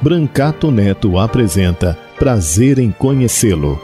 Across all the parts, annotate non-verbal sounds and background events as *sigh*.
Brancato Neto apresenta Prazer em Conhecê-lo.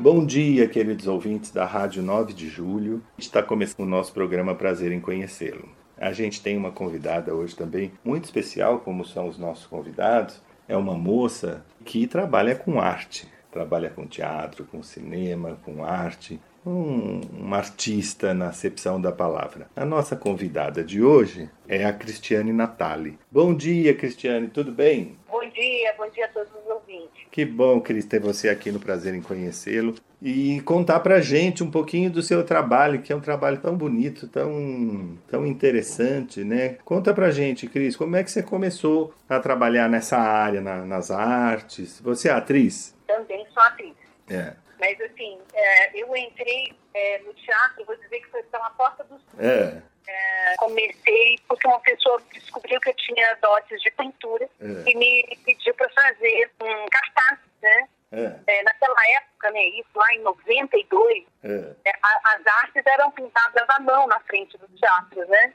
Bom dia, queridos ouvintes da Rádio 9 de Julho. Está começando o nosso programa Prazer em Conhecê-lo. A gente tem uma convidada hoje também muito especial, como são os nossos convidados. É uma moça que trabalha com arte, trabalha com teatro, com cinema, com arte, um, uma artista na acepção da palavra. A nossa convidada de hoje é a Cristiane Natali. Bom dia, Cristiane, tudo bem? Bom dia, bom dia a todos os ouvintes. Que bom, Cris, ter você aqui no Prazer em Conhecê-lo e contar pra gente um pouquinho do seu trabalho, que é um trabalho tão bonito, tão, tão interessante, né? Conta pra gente, Cris, como é que você começou a trabalhar nessa área, na, nas artes? Você é atriz? Também sou atriz. É. Mas assim, é, eu entrei é, no teatro, vou dizer que foi pela porta dos É. É, comecei porque uma pessoa descobriu que eu tinha dotes de pintura É. e me pediu para fazer um cartaz, né? É. É, naquela época, né, isso lá em 92, É. é, a- as artes eram pintadas à mão na frente do teatro, né?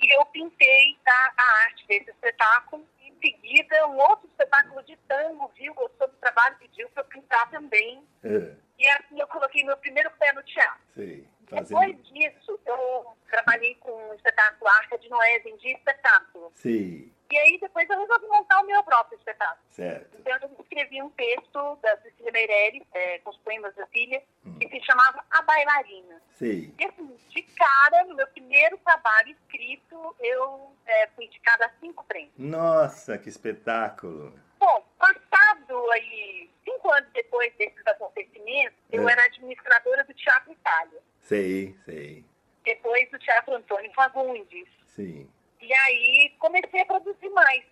E eu pintei a, a arte desse espetáculo. Seguida, um outro espetáculo de tango viu, gostou do trabalho, pediu para eu pintar também. É. E assim eu coloquei meu primeiro pé no teatro. Depois Fazendo. disso, eu trabalhei com o espetáculo Arca de Noé, vendi espetáculo. Sei. E aí depois eu resolvi montar o meu próprio espetáculo. Certo. Então eu escrevi um texto da Cecília Meirelles, é, com os poemas da filha, Hum. que se chamava A Bailarina. Sei. E assim, de cara, no meu primeiro trabalho escrito, eu é, fui indicada a cinco prêmios. Nossa, que espetáculo. Bom, passado aí, cinco anos depois desses acontecimentos, eu É. era administradora do Teatro Itália. Sei, sei. Depois do Teatro Antônio Fagundes. Sim. E aí comecei a produzir mais.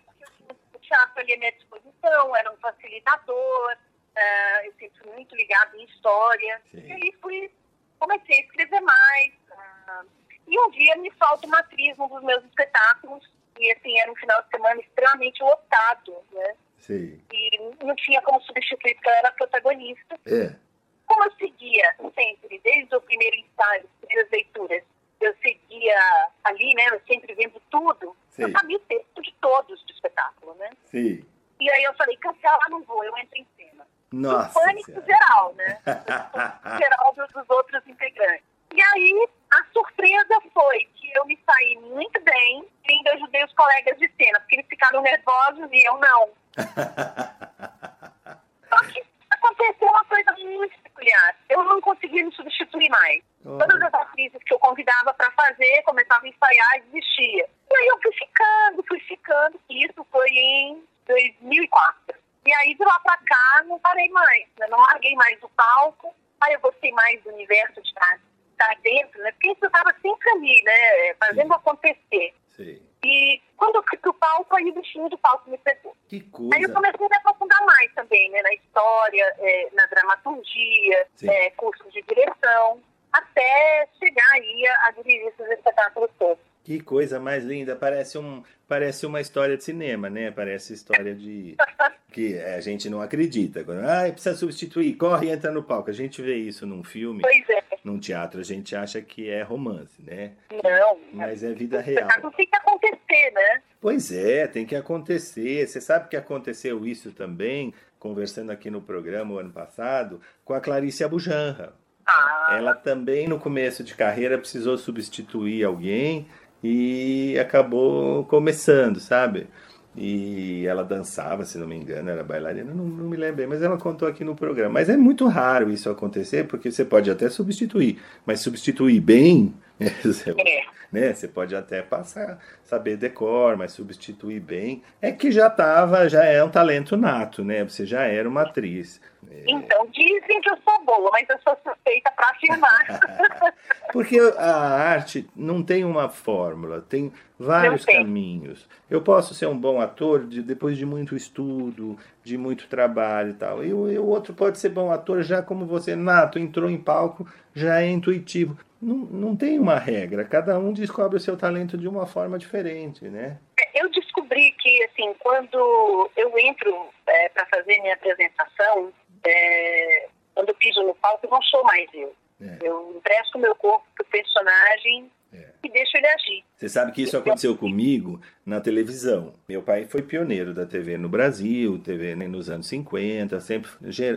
eu O teatro ali à minha disposição, era um facilitador, ah, eu sempre fui muito ligado em história. Sim. E aí fui, comecei a escrever mais. ah, e um dia me falta uma atriz num dos meus espetáculos. E assim, era um final de semana extremamente lotado, né? Sei. E não tinha como substituir, porque ela era protagonista. É. Como eu seguia sempre, desde o primeiro ensaio, as primeiras leituras, eu seguia ali, né, eu sempre vendo tudo, Sim. eu sabia o texto de todos do espetáculo, né? Sei. E aí eu falei, cancelar não vou, eu entro em cena. Nossa. Pânico Senhora. geral, né? Pânico *laughs* geral dos, dos outros integrantes. E aí, a surpresa foi que eu me saí muito bem e ainda ajudei os colegas de cena, porque eles ficaram nervosos e eu não. *laughs* Só que aconteceu uma coisa muito peculiar. Eu não conseguia me substituir mais. Oh. Todas as atrizes que eu convidava para fazer começavam a ensaiar e desistia. E aí eu fui ficando, fui ficando. Isso foi em 2004. E aí de lá pra cá não parei mais. Né? Não larguei mais o palco. Aí eu gostei mais do universo de estar, estar dentro, né? Porque isso estava sempre ali, né? Fazendo Sim. acontecer. Sei. E quando eu fui pro palco, aí o bichinho do palco me pegou. Que Aí eu coisa. comecei a me aprofundar mais também, né? Na história, eh, na dramaturgia, Sim. eh, curso de direção, até chegar aí a, a dirigir esses espetáculos todos. Que coisa mais linda. Parece, um, parece uma história de cinema, né? Parece história de. *laughs* que a gente não acredita. Ah, precisa substituir, corre e entra no palco. A gente vê isso num filme, Pois é, num teatro, a gente acha que é romance, né? não. Mas é vida real. espetáculo tem que acontecer, né? Pois é, tem que acontecer. Você sabe que aconteceu isso também, conversando aqui no programa o ano passado, com a Clarice Abujanra. Ah, Ela também, no começo de carreira, precisou substituir alguém e acabou começando, sabe? E ela dançava, se não me engano, era bailarina, não, não me lembro bem, mas ela contou aqui no programa. Mas é muito raro isso acontecer, porque você pode até substituir, mas substituir bem *laughs* É. Né? Você pode até passar, saber decor, mas substituir bem. É que já tava, já é um talento nato, né? Você já era uma atriz. Então, dizem que eu sou boa, mas eu sou suspeita para afirmar. *laughs* Porque a arte não tem uma fórmula, tem vários caminhos. Eu posso ser um bom ator de- depois de muito estudo, de muito trabalho e tal. E o, e o outro pode ser bom ator já como você, nato, entrou em palco, já é intuitivo. Não, não tem uma regra, cada um descobre o seu talento de uma forma diferente, né? eu descobri que, assim, quando eu entro para fazer minha apresentação, é, quando eu piso no palco, eu não sou mais eu. É. Eu empresto meu corpo pro personagem É. e deixo ele agir. Você sabe que isso aconteceu comigo na televisão. Meu pai foi pioneiro da TV no Brasil, TV nos anos 50, sempre,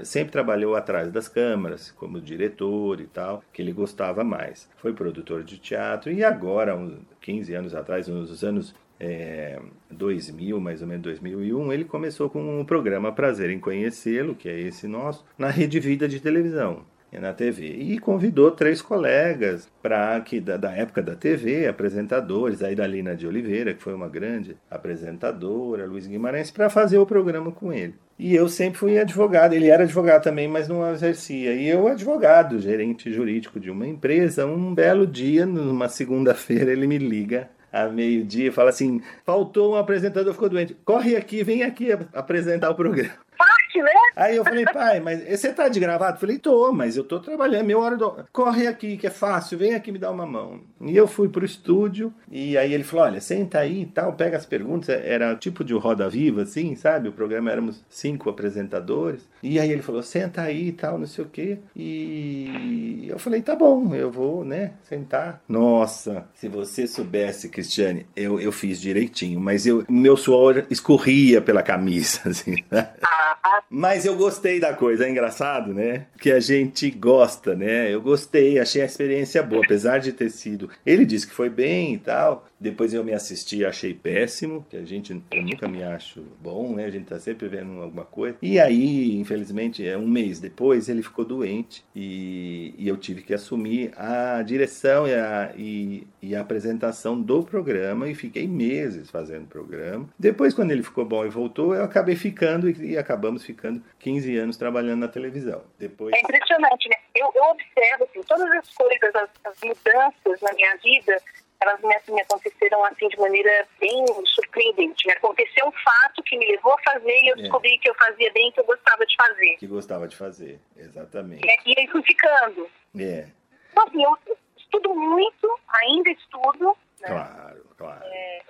sempre trabalhou atrás das câmeras, como diretor e tal, que ele gostava mais. Foi produtor de teatro e agora, uns 15 anos atrás, nos anos é, 2000, mais ou menos 2001, ele começou com um programa Prazer em Conhecê-lo, que é esse nosso, na Rede Vida de televisão na TV e convidou três colegas para que da, da época da TV, apresentadores, aí da Lina de Oliveira, que foi uma grande apresentadora, Luiz Guimarães, para fazer o programa com ele. E eu sempre fui advogado, ele era advogado também, mas não exercia. E eu, advogado, gerente jurídico de uma empresa, um belo dia, numa segunda-feira, ele me liga a meio-dia e fala assim: faltou um apresentador, ficou doente. Corre aqui, vem aqui ap- apresentar o programa. Parte, né? Aí eu falei, pai, mas você tá de gravata? Eu falei, tô, mas eu tô trabalhando, meu hora do... Corre aqui, que é fácil, vem aqui me dar uma mão. E eu fui pro estúdio, e aí ele falou, olha, senta aí e tal, pega as perguntas. Era tipo de roda viva, assim, sabe? O programa éramos cinco apresentadores. E aí ele falou, senta aí e tal, não sei o quê. E eu falei, tá bom, eu vou, né, sentar. Nossa, se você soubesse, Cristiane, eu, eu fiz direitinho, mas eu, meu suor escorria pela camisa, *laughs* assim, né? Ah, Mas eu gostei da coisa, é engraçado, né? Que a gente gosta, né? Eu gostei, achei a experiência boa, apesar de ter sido. Ele disse que foi bem e tal. Depois eu me assisti, achei péssimo, que a gente eu nunca me acho bom, né? A gente tá sempre vendo alguma coisa. E aí, infelizmente, é um mês depois ele ficou doente e, e eu tive que assumir a direção e a, e, e a apresentação do programa e fiquei meses fazendo o programa. Depois, quando ele ficou bom e voltou, eu acabei ficando e, e acabamos ficando 15 anos trabalhando na televisão. Depois. é impressionante, né? Eu, eu observo, assim, todas as coisas, as, as mudanças na minha vida, elas me, me aconteceram, assim, de maneira bem surpreendente. Me aconteceu um fato que me levou a fazer e eu É. descobri que eu fazia bem, que eu gostava de fazer. que gostava de fazer, exatamente. E, e aí fui ficando. É, Então, assim, eu estudo muito, ainda estudo, né? claro, claro.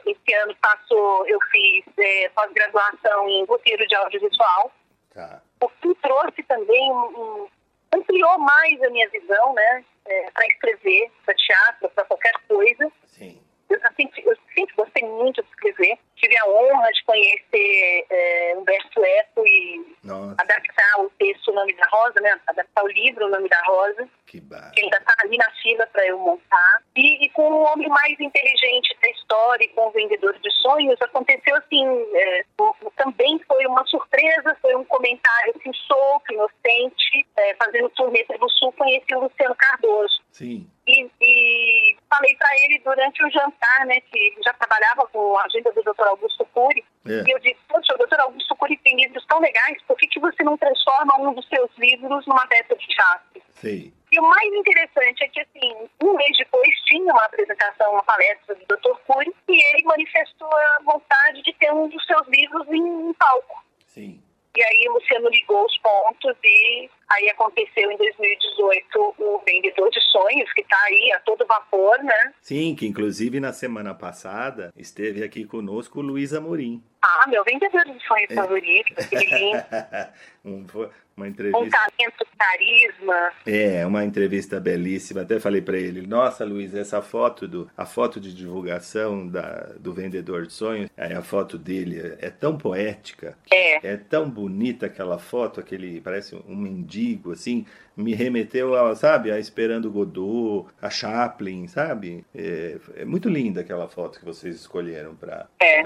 Esse ano passou, eu fiz é, pós-graduação em roteiro de audiovisual, Tá. o que trouxe também, um, um- ampliou mais a minha visão, né, para escrever, para teatro, para qualquer coisa. Sim. Eu sempre, eu sempre gostei muito de escrever. Tive a honra de conhecer é, Humberto Eco e Nossa, adaptar o texto O Nome da Rosa, né, adaptar o livro O Nome da Rosa que que ainda está ali na fila para eu montar. E, e com o homem mais inteligente da história, e com o vendedor de sonhos, aconteceu assim, é, também foi uma surpresa, foi um comentário assim, solto, inocente, é, fazendo turnê pelo Sul, conheci o Luciano Cardoso. Sim. E, e falei para ele durante o jantar, né, que já trabalhava com a agenda do Dr. Augusto Cury, É. e eu disse, poxa, o Dr. Augusto Cury tem livros tão legais, por que, que você não transforma um dos seus livros numa peça de teatro? Sei. E o mais interessante é que, assim, um mês depois tinha uma apresentação, uma palestra do Dr. Cury, e ele manifestou a vontade de ter um dos seus livros em, em palco. Sim. E aí o Luciano ligou os pontos e aí aconteceu em 2018 o Vendedor de Sonhos, que está aí a todo vapor, né? Sim, que inclusive na semana passada esteve aqui conosco o Luiz Amorim. Ah, meu Vendedor de É. Sonhos favorito, aquele lindo, *laughs* um, uma entrevista. talento, carisma. É, uma entrevista belíssima. Até falei pra ele: Nossa, Luiz, essa foto do a foto de divulgação da, do vendedor de sonhos, aí a foto dele é, é tão poética, É. é tão bonita aquela foto, aquele parece um mendigo assim, me remeteu a, sabe, a Esperando Godot, a Chaplin, sabe? É, é muito linda aquela foto que vocês escolheram para É.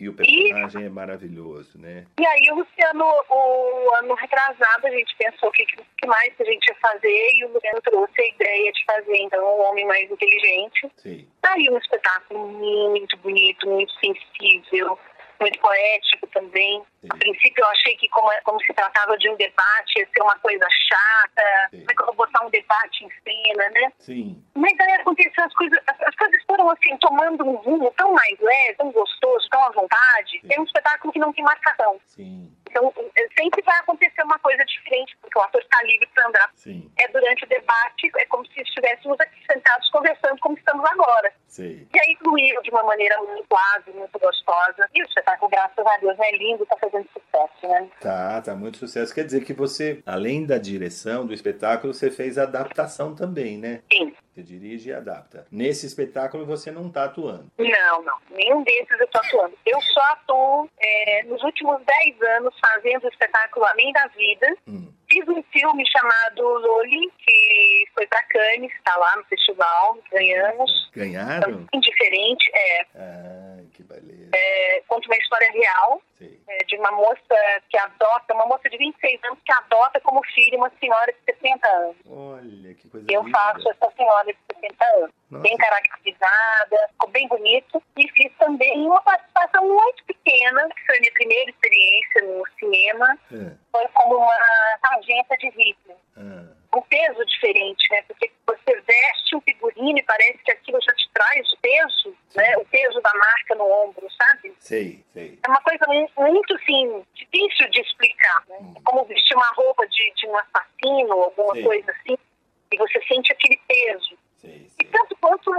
e o personagem é maravilhoso, né? E aí, o Luciano, o ano retrasado, a gente pensou o que, que mais a gente ia fazer e o Luciano trouxe a ideia de fazer, então, um homem mais inteligente. Sim. Aí um espetáculo muito bonito, muito sensível, muito poético também. Sim. A princípio eu achei que como, é- como se tratava de um debate, ia ser uma coisa chata, Sim. como é que eu vou botar um debate em cena, né? Sim. Mas aí aconteceu as coisas, as, as coisas foram assim, tomando um rumo tão mais leve, tão gostoso, tão à vontade. Sim. É um espetáculo que não tem marcação. Sim. Então eh, sempre vai acontecer uma coisa diferente, porque o ator está livre para andar. Sim. É durante o debate, é como se estivéssemos aqui sentados conversando como estamos agora. Sei. E aí fluiu de uma maneira muito suave, muito gostosa. E o espetáculo, graças a Deus, é lindo, está fazendo sucesso, né? Tá, tá muito sucesso. Quer dizer que você, além da direção do espetáculo, você fez a adaptação também, né? Sim. Você dirige e adapta. Nesse espetáculo você não tá atuando. Não, não. Nenhum desses eu estou atuando. Eu só atuo é, nos últimos 10 anos fazendo o espetáculo Além da Vida. Hum. Fiz um filme chamado Loli, que foi para Cannes, está lá no festival, ganhamos. Ganharam? Indiferente, é, Ah, que beleza. é, conta uma história real é, de uma moça que adota, uma moça de 26 anos que adota como filha uma senhora de 60 anos. Olha, que coisa Eu linda. faço essa senhora de 60 anos. Nossa. Bem caracterizada, ficou bem bonito. E fiz também uma participação muito pequena, que foi a minha primeira experiência no cinema. Ah, Foi como uma sargenta de Hitler. ah, Um peso diferente, né? Porque você veste um figurino e parece que aquilo já te traz o peso, né? O peso da marca no ombro, sabe? sei, sei. É uma coisa muito, assim, difícil de explicar. Né? Hum. É como vestir uma roupa de, de um assassino, alguma Sim. coisa assim, e você sente aquele peso. Sei, E sei. tanto quanto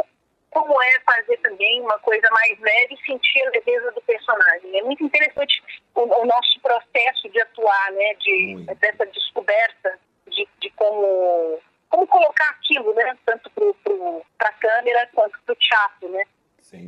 como é fazer também uma coisa mais leve e sentir a leveza do personagem. É muito interessante o, o nosso processo de atuar, né? De, Muito. dessa descoberta de, de como, como colocar aquilo, né? Tanto para a câmera quanto para o teatro, né?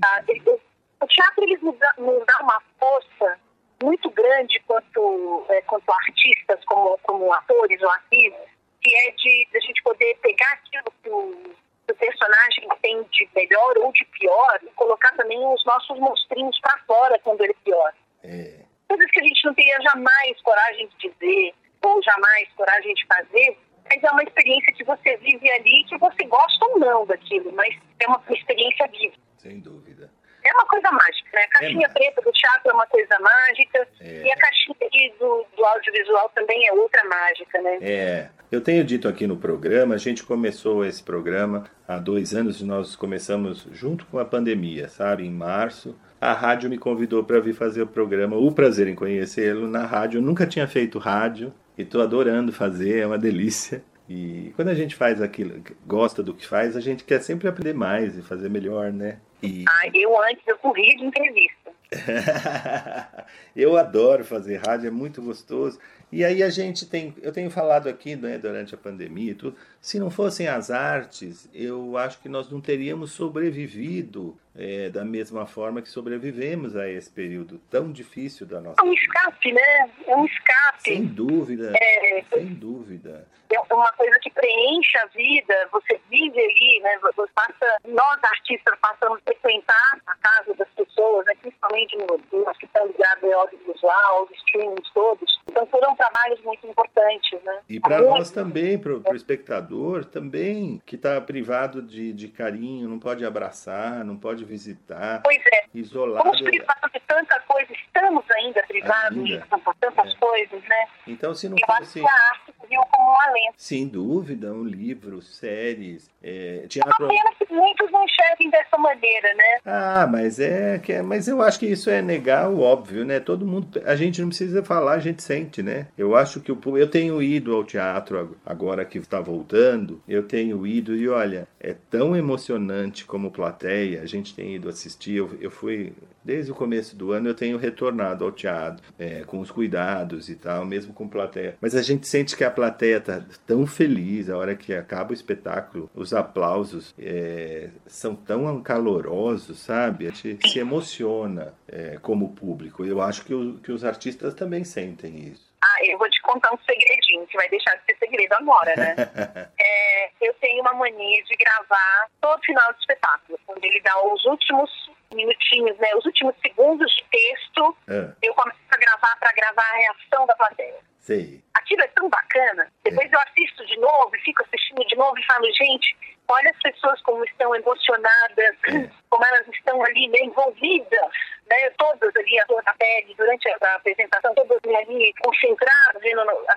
Tá? dúvida. Ele- o teatro ele nos dá, nos dá uma força muito grande quanto, é, quanto artistas, como, como atores ou atrizes, que é de, de a gente poder pegar aquilo que o, que o personagem tem de melhor ou de pior e colocar também os nossos monstrinhos para fora quando ele é pior. É, Coisas que a gente não teria jamais coragem de dizer ou jamais coragem de fazer, mas é uma experiência que você vive ali que você gosta ou não daquilo, mas é uma experiência viva. sem dúvida. É uma coisa mágica, né? A caixinha É preta do teatro é uma coisa mágica É. e a caixinha do, do audiovisual também é outra mágica, né? É, eu tenho dito aqui no programa, a gente começou esse programa há dois anos, nós começamos junto com a pandemia, sabe? Em março, a rádio me convidou para vir fazer o programa, o prazer em conhecê-lo na rádio. Eu nunca tinha feito rádio e estou adorando fazer, é uma delícia. E quando a gente faz aquilo, gosta do que faz, a gente quer sempre aprender mais e fazer melhor, né? E Ah, eu antes eu corri de entrevista. *laughs* eu adoro fazer rádio, é muito gostoso. E aí a gente tem, eu tenho falado aqui, né, durante a pandemia e tudo, se não fossem as artes, eu acho que nós não teríamos sobrevivido é, da mesma forma que sobrevivemos a esse período tão difícil da nossa É um escape, né? É um escape. Sem dúvida, É, sem dúvida. é uma coisa que preenche a vida, você vive ali, né? Você passa, nós artistas passamos a frequentar a casa das pessoas, né? principalmente no- nós que estamos ligados ao audiovisual, aos streamings todos. Então foram trabalhos muito importantes, né? E para nós também, para o espectador também, que está privado de, de carinho, não pode abraçar, não pode visitar, Pois é, isolado. Fomos privados de tanta coisa, estamos ainda privados Ainda. de tantas, É. coisas, né? Então, se não Eu acho fosse, que a arte viu como um alento. sem dúvida, um livro, séries, é, teatro. Pena que muitos não enxerguem dessa maneira, né? Ah, mas é que é- mas eu acho que isso é negar o óbvio, né? Todo mundo, a gente não precisa falar, a gente sente, né? Eu acho que o eu tenho ido ao teatro ag- agora que está voltando, eu tenho ido e olha, é tão emocionante como plateia, a gente tem ido assistir, eu, eu fui desde o começo do ano eu tenho retornado ao teatro é, com os cuidados e tal, mesmo com plateia. Mas a gente sente que a plateia está tão feliz, a hora que acaba o espetáculo, os aplausos é, são tão calorosos, sabe? A gente se emociona é, como público. Eu acho que, o, que os artistas também sentem isso. Ah, eu vou te contar um segredinho, que vai deixar de ser segredo agora, né? *laughs* é, eu tenho uma mania de gravar todo final de espetáculo, quando ele dá os últimos minutinhos, né, os últimos segundos de texto, é. eu começo a gravar para gravar a reação da plateia. Sei. Aquilo é tão bacana. Depois é. eu assisto de novo, fico assistindo de novo e falo, gente, olha as pessoas como estão emocionadas, é. Como elas estão ali né, envolvidas né, todas ali, a dor da pele, durante a apresentação, todas ali concentradas,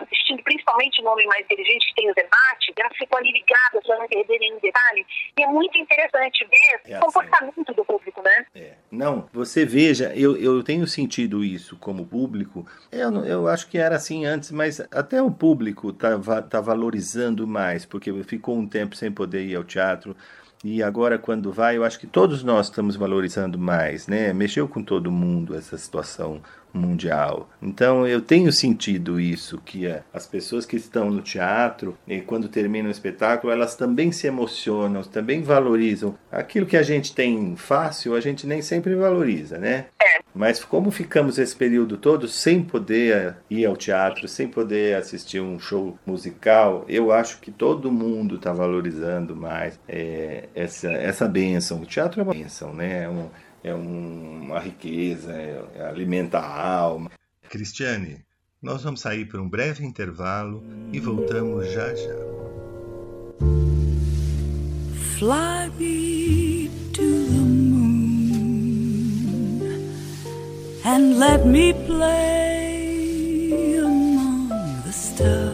assistindo, principalmente no Homem Mais Inteligente, que tem o debate, elas ficam ali ligadas para não perder nenhum detalhe. E é muito interessante ver é o assim. comportamento do público, né? É. Não, você veja, eu, eu tenho sentido isso como público. Eu, eu acho que era assim antes, mas até o público está tá valorizando mais, porque ficou um tempo sem poder ir ao teatro e agora, quando vai, eu acho que todos nós estamos valorizando mais, né? Mexeu com todo mundo essa situação mundial. Então eu tenho sentido isso que é, as pessoas que estão no teatro e quando terminam o espetáculo elas também se emocionam, também valorizam aquilo que a gente tem fácil, a gente nem sempre valoriza, né? É. Mas como ficamos esse período todo sem poder ir ao teatro, sem poder assistir um show musical, eu acho que todo mundo está valorizando mais é, essa essa benção. O teatro é uma benção, né? É um, é uma riqueza, é, alimenta a alma. Cristiane, nós vamos sair por um breve intervalo e voltamos já já. Fly me to the moon and let me play among the stars.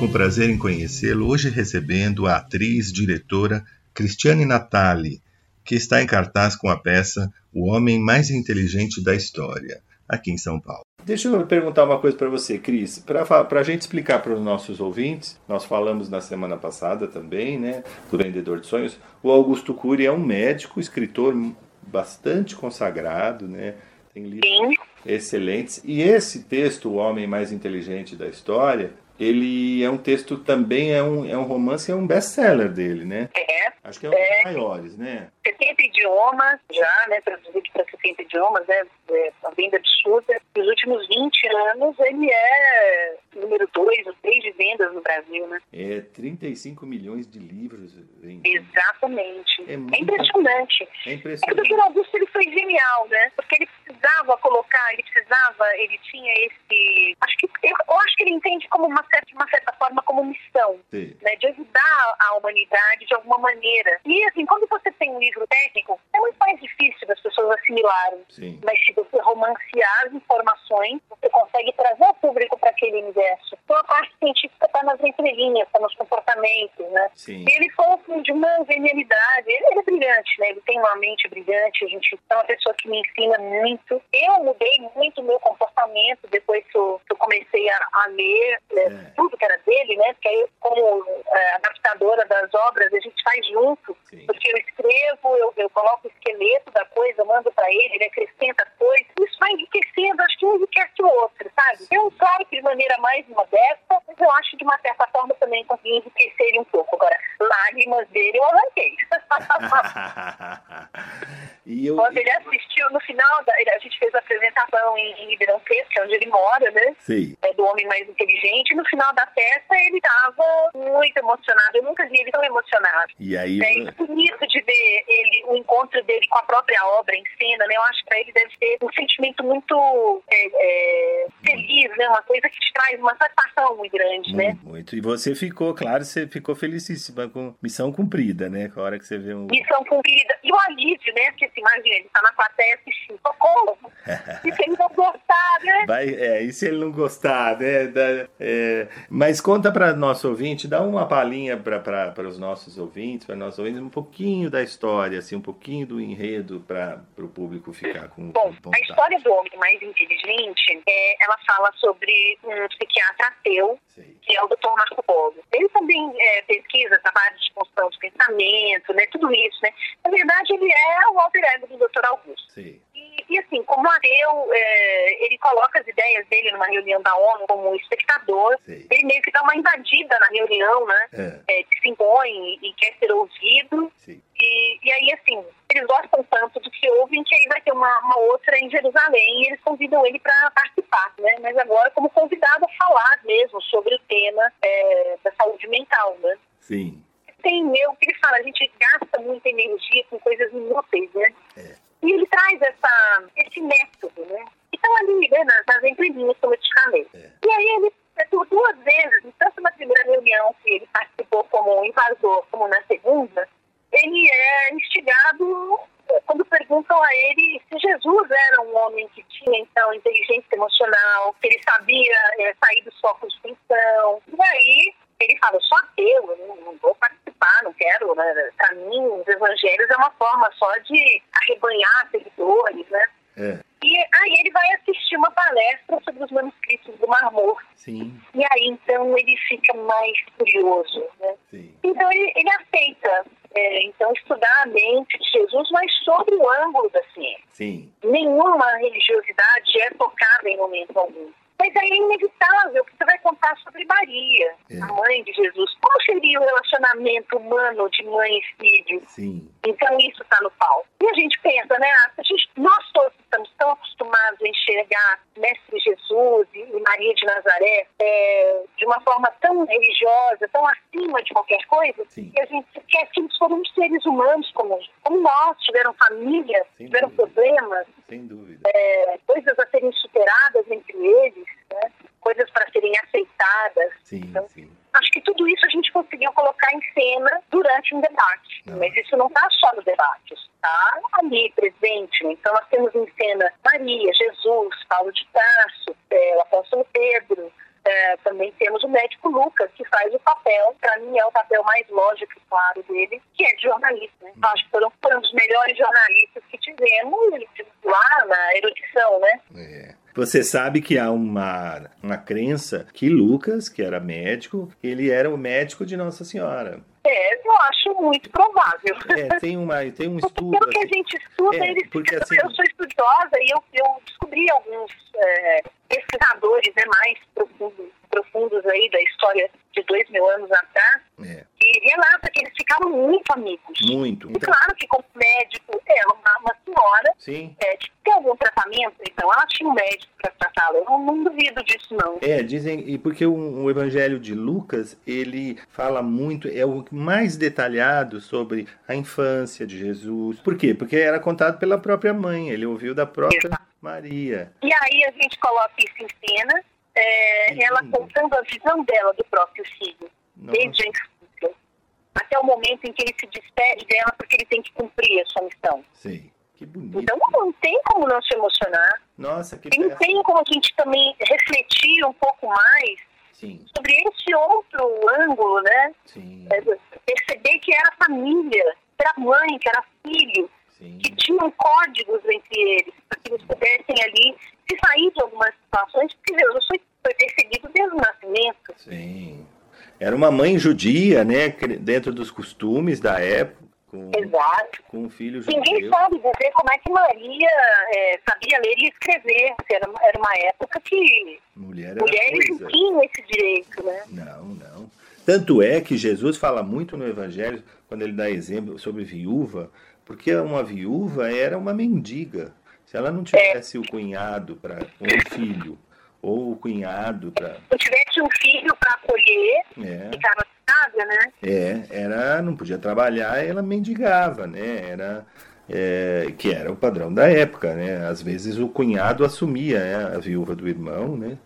com prazer em conhecê-lo, hoje recebendo a atriz, diretora Cristiane Natali, que está em cartaz com a peça O Homem Mais Inteligente da História, aqui em São Paulo. Deixa eu perguntar uma coisa para você, Cris. Para a gente explicar para os nossos ouvintes, nós falamos na semana passada também, né, do Vendedor de Sonhos, o Augusto Cury é um médico, escritor bastante consagrado, né, tem livros excelentes. E esse texto, O Homem Mais Inteligente da História, ele é um texto também, é um, é um romance, é um best-seller dele, né? É. Acho que é um é, dos maiores, né? 70 idiomas já, né? Traduzido para 70 idiomas, né? É uma venda absurda. Nos últimos 20 anos, ele é número 2 ou 3 de vendas no Brasil, né? É, 35 milhões de livros vendidos. Exatamente. É, é impressionante. É impressionante. É o Dr. Augusto ele foi genial, né? Porque ele precisava colocar, ele precisava, ele tinha esse. Acho que eu, que ele entende como uma certa, de uma certa forma como missão, né? De ajudar a humanidade de alguma maneira. E assim, quando você tem um livro técnico, é muito mais difícil das pessoas assimilaram. Sim. Mas se você romancear as informações, você consegue trazer o público para aquele universo. Então a parte científica está nas entrelinhas, está nos comportamentos, né? Sim. Ele foi de uma genialidade. Ele, ele é brilhante, né? Ele tem uma mente brilhante. A gente é uma pessoa que me ensina muito. Eu mudei muito o meu comportamento depois que eu, que eu comecei a, a ler né, É. tudo que era dele, né? Porque aí, como é, adaptadora das obras, a gente faz junto. Sim. Porque eu escrevo, eu, eu coloco o esqueleto da coisa, mando para ele, ele acrescenta coisas. Vai enriquecendo, acho que um enriquece o outro, sabe? Eu, claro que de maneira mais modesta, mas eu acho que de uma certa forma também consegui enriquecer ele um pouco. Agora, lágrimas dele eu arranquei. *laughs* *laughs* e eu, Quando ele assistiu no final, da, a gente fez a apresentação em, em Ribeirão Preto, que é onde ele mora, né? Sei. É do homem mais inteligente. No final da festa ele estava muito emocionado. Eu nunca vi ele tão emocionado. E aí. É isso bonito de ver ele, o encontro dele com a própria obra em cena, né? Eu acho que pra ele deve ser um sentimento muito é, é, feliz, né? Uma coisa que te traz uma satisfação muito grande, né? Muito, muito. E você ficou, claro, você ficou felicíssima com missão cumprida, né? Com a hora que você vê um. Missão cumprida. E o alívio, né? Porque se imagina, ele tá na plateia assistindo, socorro! *laughs* E se ele não gostar, né? Vai, é, e se ele não gostar, né? É, mas conta para nosso ouvinte, dá uma palhinha para os nossos ouvintes, para nossos ouvintes, um pouquinho da história, assim, um pouquinho do enredo para o público ficar com Bom, com a história do homem mais inteligente, é, ela fala sobre um psiquiatra ateu Sei. Que é o Dr. Marco Polo. Ele também é, pesquisa trabalhos de construção de pensamento, né, tudo isso, né. Na verdade, ele é o alter ego do Dr. Augusto. Sei. E, assim, como ateu, é, ele coloca as ideias dele numa reunião da ONU como espectador. Sei. Ele meio que dá uma invadida na reunião, né, É, é, que se impõe e quer ser ouvido. E, e aí, assim, eles gostam tanto do que ouvem que aí vai ter uma, uma outra em Jerusalém e eles convidam ele para participar, né? Mas agora como convidado a falar mesmo sobre o tema é, da saúde mental, né? Sim. Tem meu, que ele fala, a gente gasta muita energia com coisas inúteis, né? É. E ele traz essa, esse método, né? Que estão ali, né, nas, nas entrelinhas, como eu te falei. É. E aí ele, é, por duas vezes, tanto na primeira reunião que ele participou como invasor, como na segunda, ele é instigado eh, quando perguntam a ele se Jesus era um homem que tinha, então, inteligência emocional, que ele sabia eh, sair dos focos de tensão. E aí ele fala, eu sou ateu, eu não, não vou participar, não quero. Né? Para mim, os evangelhos é uma forma só de arrebanhar seguidores, né? É. E aí ele vai assistir uma palestra sobre os manuscritos do Mar Morto. Sim. E aí, então, ele fica mais curioso, né? Sim. Então ele, ele aceita, é, então, estudar a mente de Jesus, mas sobre o ângulo da ciência. Sim. Nenhuma religiosidade é tocada em momento algum. Mas aí é inevitável que você vai contar sobre Maria, É. a mãe de Jesus. Como seria o relacionamento humano de mãe e filho? Sim. Então isso está no pau. E a gente pensa, né? A gente, nós todos estamos tão acostumados a enxergar Mestre Jesus e Maria de Nazaré é, de uma forma tão religiosa, tão acima de qualquer coisa, Sim. que a gente esquece que eles foram seres humanos como, como nós, tiveram família, Sem tiveram dúvida. problemas, Sem dúvida. é, coisas a serem superadas entre eles, né? coisas para serem aceitadas. Sim, Então, sim. Acho que tudo isso a gente conseguiu colocar em cena durante um debate. Ah. Mas isso não está só no debate, está ali presente. Então nós temos em cena Maria, Jesus, Paulo de Tarso, é, o apóstolo Pedro. é, também temos o médico Lucas, que faz o papel, para mim é o papel mais lógico e claro dele, que é de jornalista. Né? Acho que foram, foram os melhores jornalistas que tivemos lá na erudição, né? É. Você sabe que há uma, uma crença que Lucas, que era médico, ele era o médico de Nossa Senhora. É, eu acho muito provável. É, tem, uma, tem um estudo. pelo que a assim, gente estuda, É, eles porque, eu- assim- eu sou estudiosa e eu, eu descobri alguns é, pesquisadores né, mais profundos, profundos aí da história de dois mil anos atrás, é, e relata que eles ficaram muito amigos. muito. E Então, claro que como médico, ela, uma, uma senhora, sim. é, tem algum tratamento, então ela tinha um médico para tratá-la. Eu não, não duvido disso, não. É, dizem, e porque o, o Evangelho de Lucas, ele fala muito, é o mais detalhado sobre a infância de Jesus. Por quê? Porque era contado pela própria mãe, ele ouviu da própria Maria. E aí a gente coloca isso em cena, é, ela contando a visão dela do próprio filho. Nossa, desde a até o momento em que ele se despede dela porque ele tem que cumprir a sua missão. sei. Que bonito. Então não tem como não se emocionar. Nossa, que não tem como a gente também refletir um pouco mais Sim, sobre esse outro ângulo, né? sim, É, Perceber que era família, que era mãe, que era filho, sim. que tinham códigos entre eles, para que eles pudessem ali se sair de algumas situações, porque foi, foi perseguido desde o nascimento. Sim. Era uma mãe judia, né? Dentro dos costumes da época, com, Exato. com um filho Ninguém judeu. sabe dizer como é que Maria é, sabia ler e escrever. Era, era uma época que Mulher mulheres não tinham esse direito, né? Não, não. Tanto é que Jesus fala muito no Evangelho, quando ele dá exemplo sobre viúva, porque uma viúva era uma mendiga. Se ela não tivesse o cunhado para um filho, ou o cunhado para. Se eu tivesse um filho para acolher, É, ficava casa, né? é, era, não podia trabalhar, ela mendigava, né? Era, é, que era o padrão da época, né? Às vezes o cunhado assumia né, a viúva do irmão, né?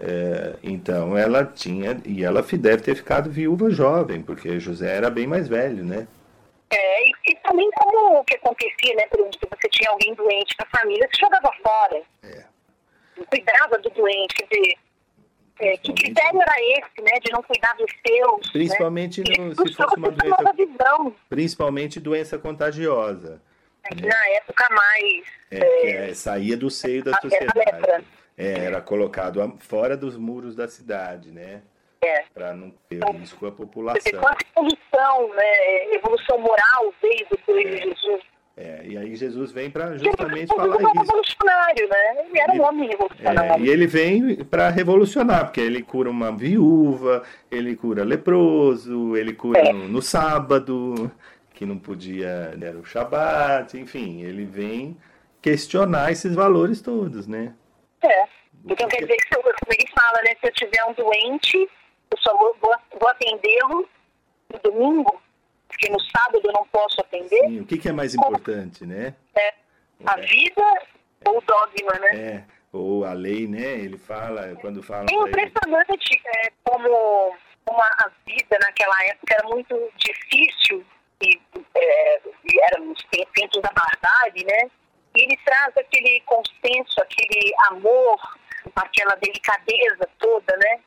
É, então ela tinha, e ela deve ter ficado viúva jovem, porque José era bem mais velho, né? É, e, e também como o que acontecia, né? Por exemplo, se você tinha alguém doente na família, você jogava fora. É. Cuidava do doente. Dizer, é, que critério era esse, né? De não cuidar dos seus. Principalmente né? no- se fosse uma doença, visão. principalmente doença contagiosa, né? Na época mais. é, que é, saía do seio da sociedade. É, era colocado fora dos muros da cidade, né? É. Para não ter risco à população. quanta evolução, né? Evolução moral veio depois de Jesus. É, e aí Jesus vem para justamente falar era um isso. revolucionário, né? Ele era Ele- um homem revolucionário. É, e ele vem para revolucionar, porque ele cura uma viúva, ele cura leproso, ele cura É. no, no sábado, que não podia, era o Shabat, enfim, ele vem questionar esses valores todos, né? É. Então quer dizer que, se eu, como ele fala, né? Se eu tiver um doente, eu só vou, vou atendê-lo no domingo, porque no sábado eu não posso atender. Sim, o que, que é mais importante, né? É, a vida ou o dogma, né? É, ou a lei, né? Ele fala, quando fala É ele, impressionante é, como, como a, vida naquela época era muito difícil e, é, e era nos tem- tempos da barbárie, né? E ele traz aquele consenso, aquele amor, aquela delicadeza toda, né?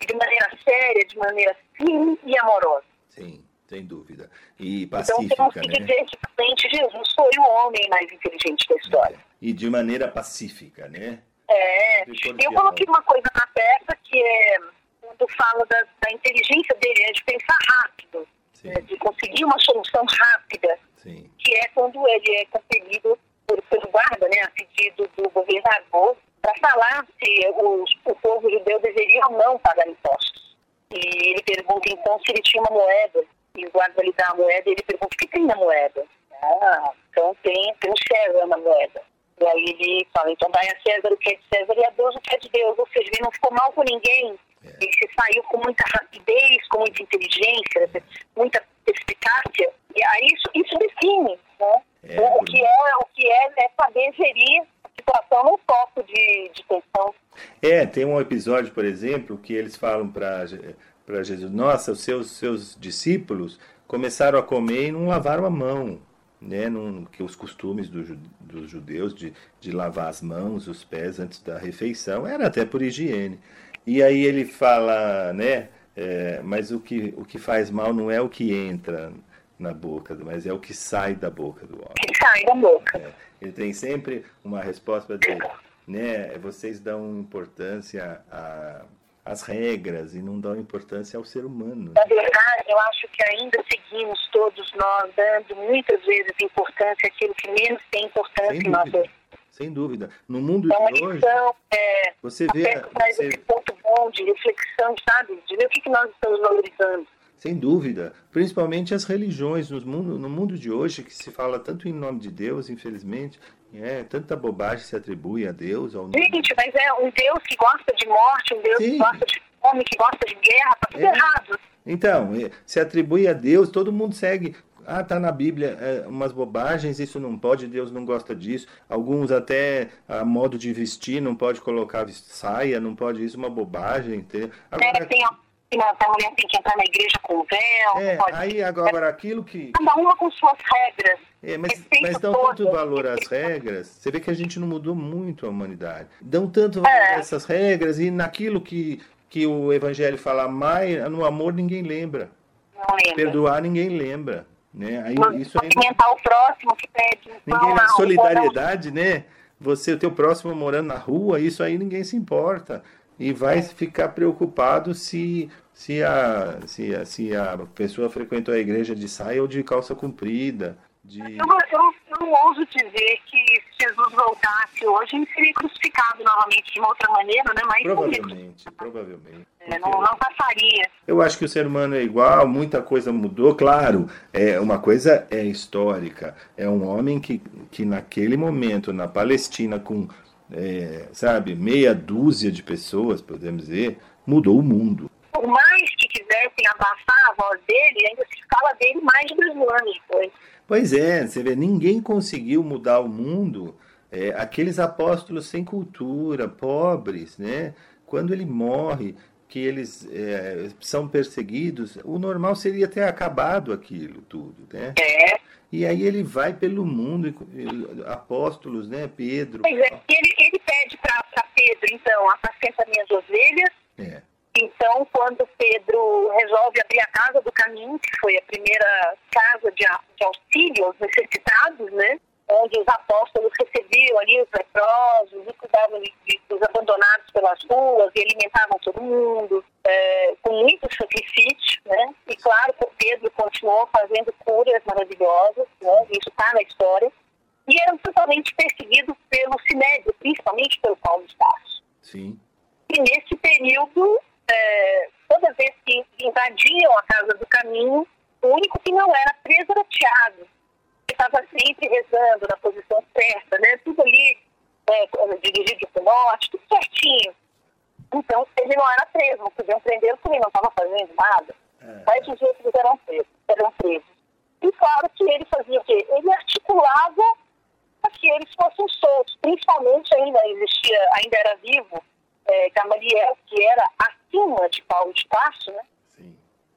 De maneira séria, de maneira firme e amorosa. sim, sem dúvida, e então temos pacífica, que né? dizer que realmente Jesus foi o homem mais inteligente da história. E de maneira pacífica, né? É, eu coloquei uma coisa na peça que é quando fala da, da inteligência dele, é de pensar rápido, né, de conseguir uma solução rápida, sim, que é quando ele é compelido por, pelo guarda, né, a pedido do governador, para falar se os, o povo judeu deveria ou não pagar impostos. E ele pergunta então se ele tinha uma moeda, e o guarda lhe dá a moeda, e ele pergunta o que tem na moeda. Ah, então tem, tem um César na moeda. E aí ele fala, então dai a César o que é de César e a Deus o que é de Deus. Ou seja, ele não ficou mal com ninguém. É. Ele se saiu com muita rapidez, com muita inteligência, muita perspicácia. E aí isso, isso define, né? É, o, por- que é, o que é, é saber gerir a situação num foco de, de tensão. É, tem um episódio, por exemplo, que eles falam para para Jesus, nossa, os seus seus discípulos começaram a comer e não lavaram a mão, né? Não, que os costumes do, dos judeus de, de lavar as mãos, os pés antes da refeição era até por higiene. E aí ele fala, né? é, mas o que o que faz mal não é o que entra na boca, mas é o que sai da boca do homem. Que sai da boca. É, ele tem sempre uma resposta para dizer, né? Vocês dão importância a- às regras e não dão importância ao ser humano. Na verdade, eu acho que ainda seguimos todos nós dando muitas vezes importância àquilo que menos tem importância Sem em nós. dúvida. Sem dúvida. No mundo uma de hoje, lição, é, você vê, você, esse ponto bom de reflexão, sabe? De ver o que, que nós estamos valorizando. sem dúvida, principalmente as religiões no mundo, no mundo de hoje que se fala tanto em nome de Deus, infelizmente, é tanta bobagem se atribui a Deus, ao Gente, mas é um Deus que gosta de morte, um Deus Sim. que gosta de fome, que gosta de guerra, tá tudo É. errado. Então, eh, se atribui a Deus, todo mundo segue. Ah, tá na Bíblia é, umas bobagens, isso não pode, Deus não gosta disso. Alguns até a modo de vestir, não pode colocar saia, não pode isso, uma bobagem, entendeu? Né? Agora, Tem, que a mulher tem que entrar na igreja com véu. É, pode... aí agora aquilo que. Cada uma com suas regras. É, mas, mas dão tanto valor às regras. Você vê que a gente não mudou muito a humanidade. Dão tanto valor é. a essas regras e naquilo que, que o evangelho fala mais, no amor ninguém lembra. Não lembra. Perdoar ninguém lembra. Né? Aí, isso aí... o próximo que pede. Ninguém, na solidariedade, né? Você, o teu próximo morando na rua, isso aí ninguém se importa e vai ficar preocupado se, se, a, se, a, se a pessoa frequentou a igreja de saia ou de calça comprida. De... Eu, eu, não ouso dizer que se Jesus voltasse hoje, ele seria crucificado novamente de uma outra maneira, né? Mas provavelmente, provavelmente. É, não, não passaria. Eu acho que o ser humano é igual, muita coisa mudou, claro. É uma coisa é histórica. É um homem que, que naquele momento, na Palestina, com é, sabe, meia dúzia de pessoas, podemos dizer, mudou o mundo. Por mais que quisessem abafar a voz dele, ainda se fala dele mais de dois anos depois. Pois é, você vê, ninguém conseguiu mudar o mundo. É, aqueles apóstolos sem cultura, pobres, né? Quando ele morre, que eles é, são perseguidos, o normal seria ter acabado aquilo tudo, né? É. E aí ele vai pelo mundo, apóstolos, né? Pedro. Pois é, ele, ele pede para Pedro, então, apacenta minhas ovelhas. É. Então, quando Pedro resolve abrir a casa do caminho, que foi a primeira casa de, de auxílio aos necessitados, né? Onde os apóstolos recebiam ali os leprosos e cuidavam de, de, dos abandonados pelas ruas e alimentavam todo mundo, é, com muito sacrifício, né? E claro, Pedro continuou fazendo curas maravilhosas, né? Isso está na história. E eram totalmente perseguidos pelo Sinédrio, principalmente pelo Paulo de Tarso. Sim. E nesse período, é, toda vez que invadiam a casa do caminho, o único que não era preso era Tiago, estava sempre rezando na posição certa, né? Tudo ali é, dirigido para o norte, tudo certinho. Então, ele não era preso, não podiam prender porque ele não estava fazendo nada. É. Mas os outros eram presos, eram presos. E claro que ele fazia o quê? Ele articulava para que eles fossem soltos. Principalmente ainda existia, ainda era vivo é, Gamaliel, que era acima de Paulo de Tarso, né?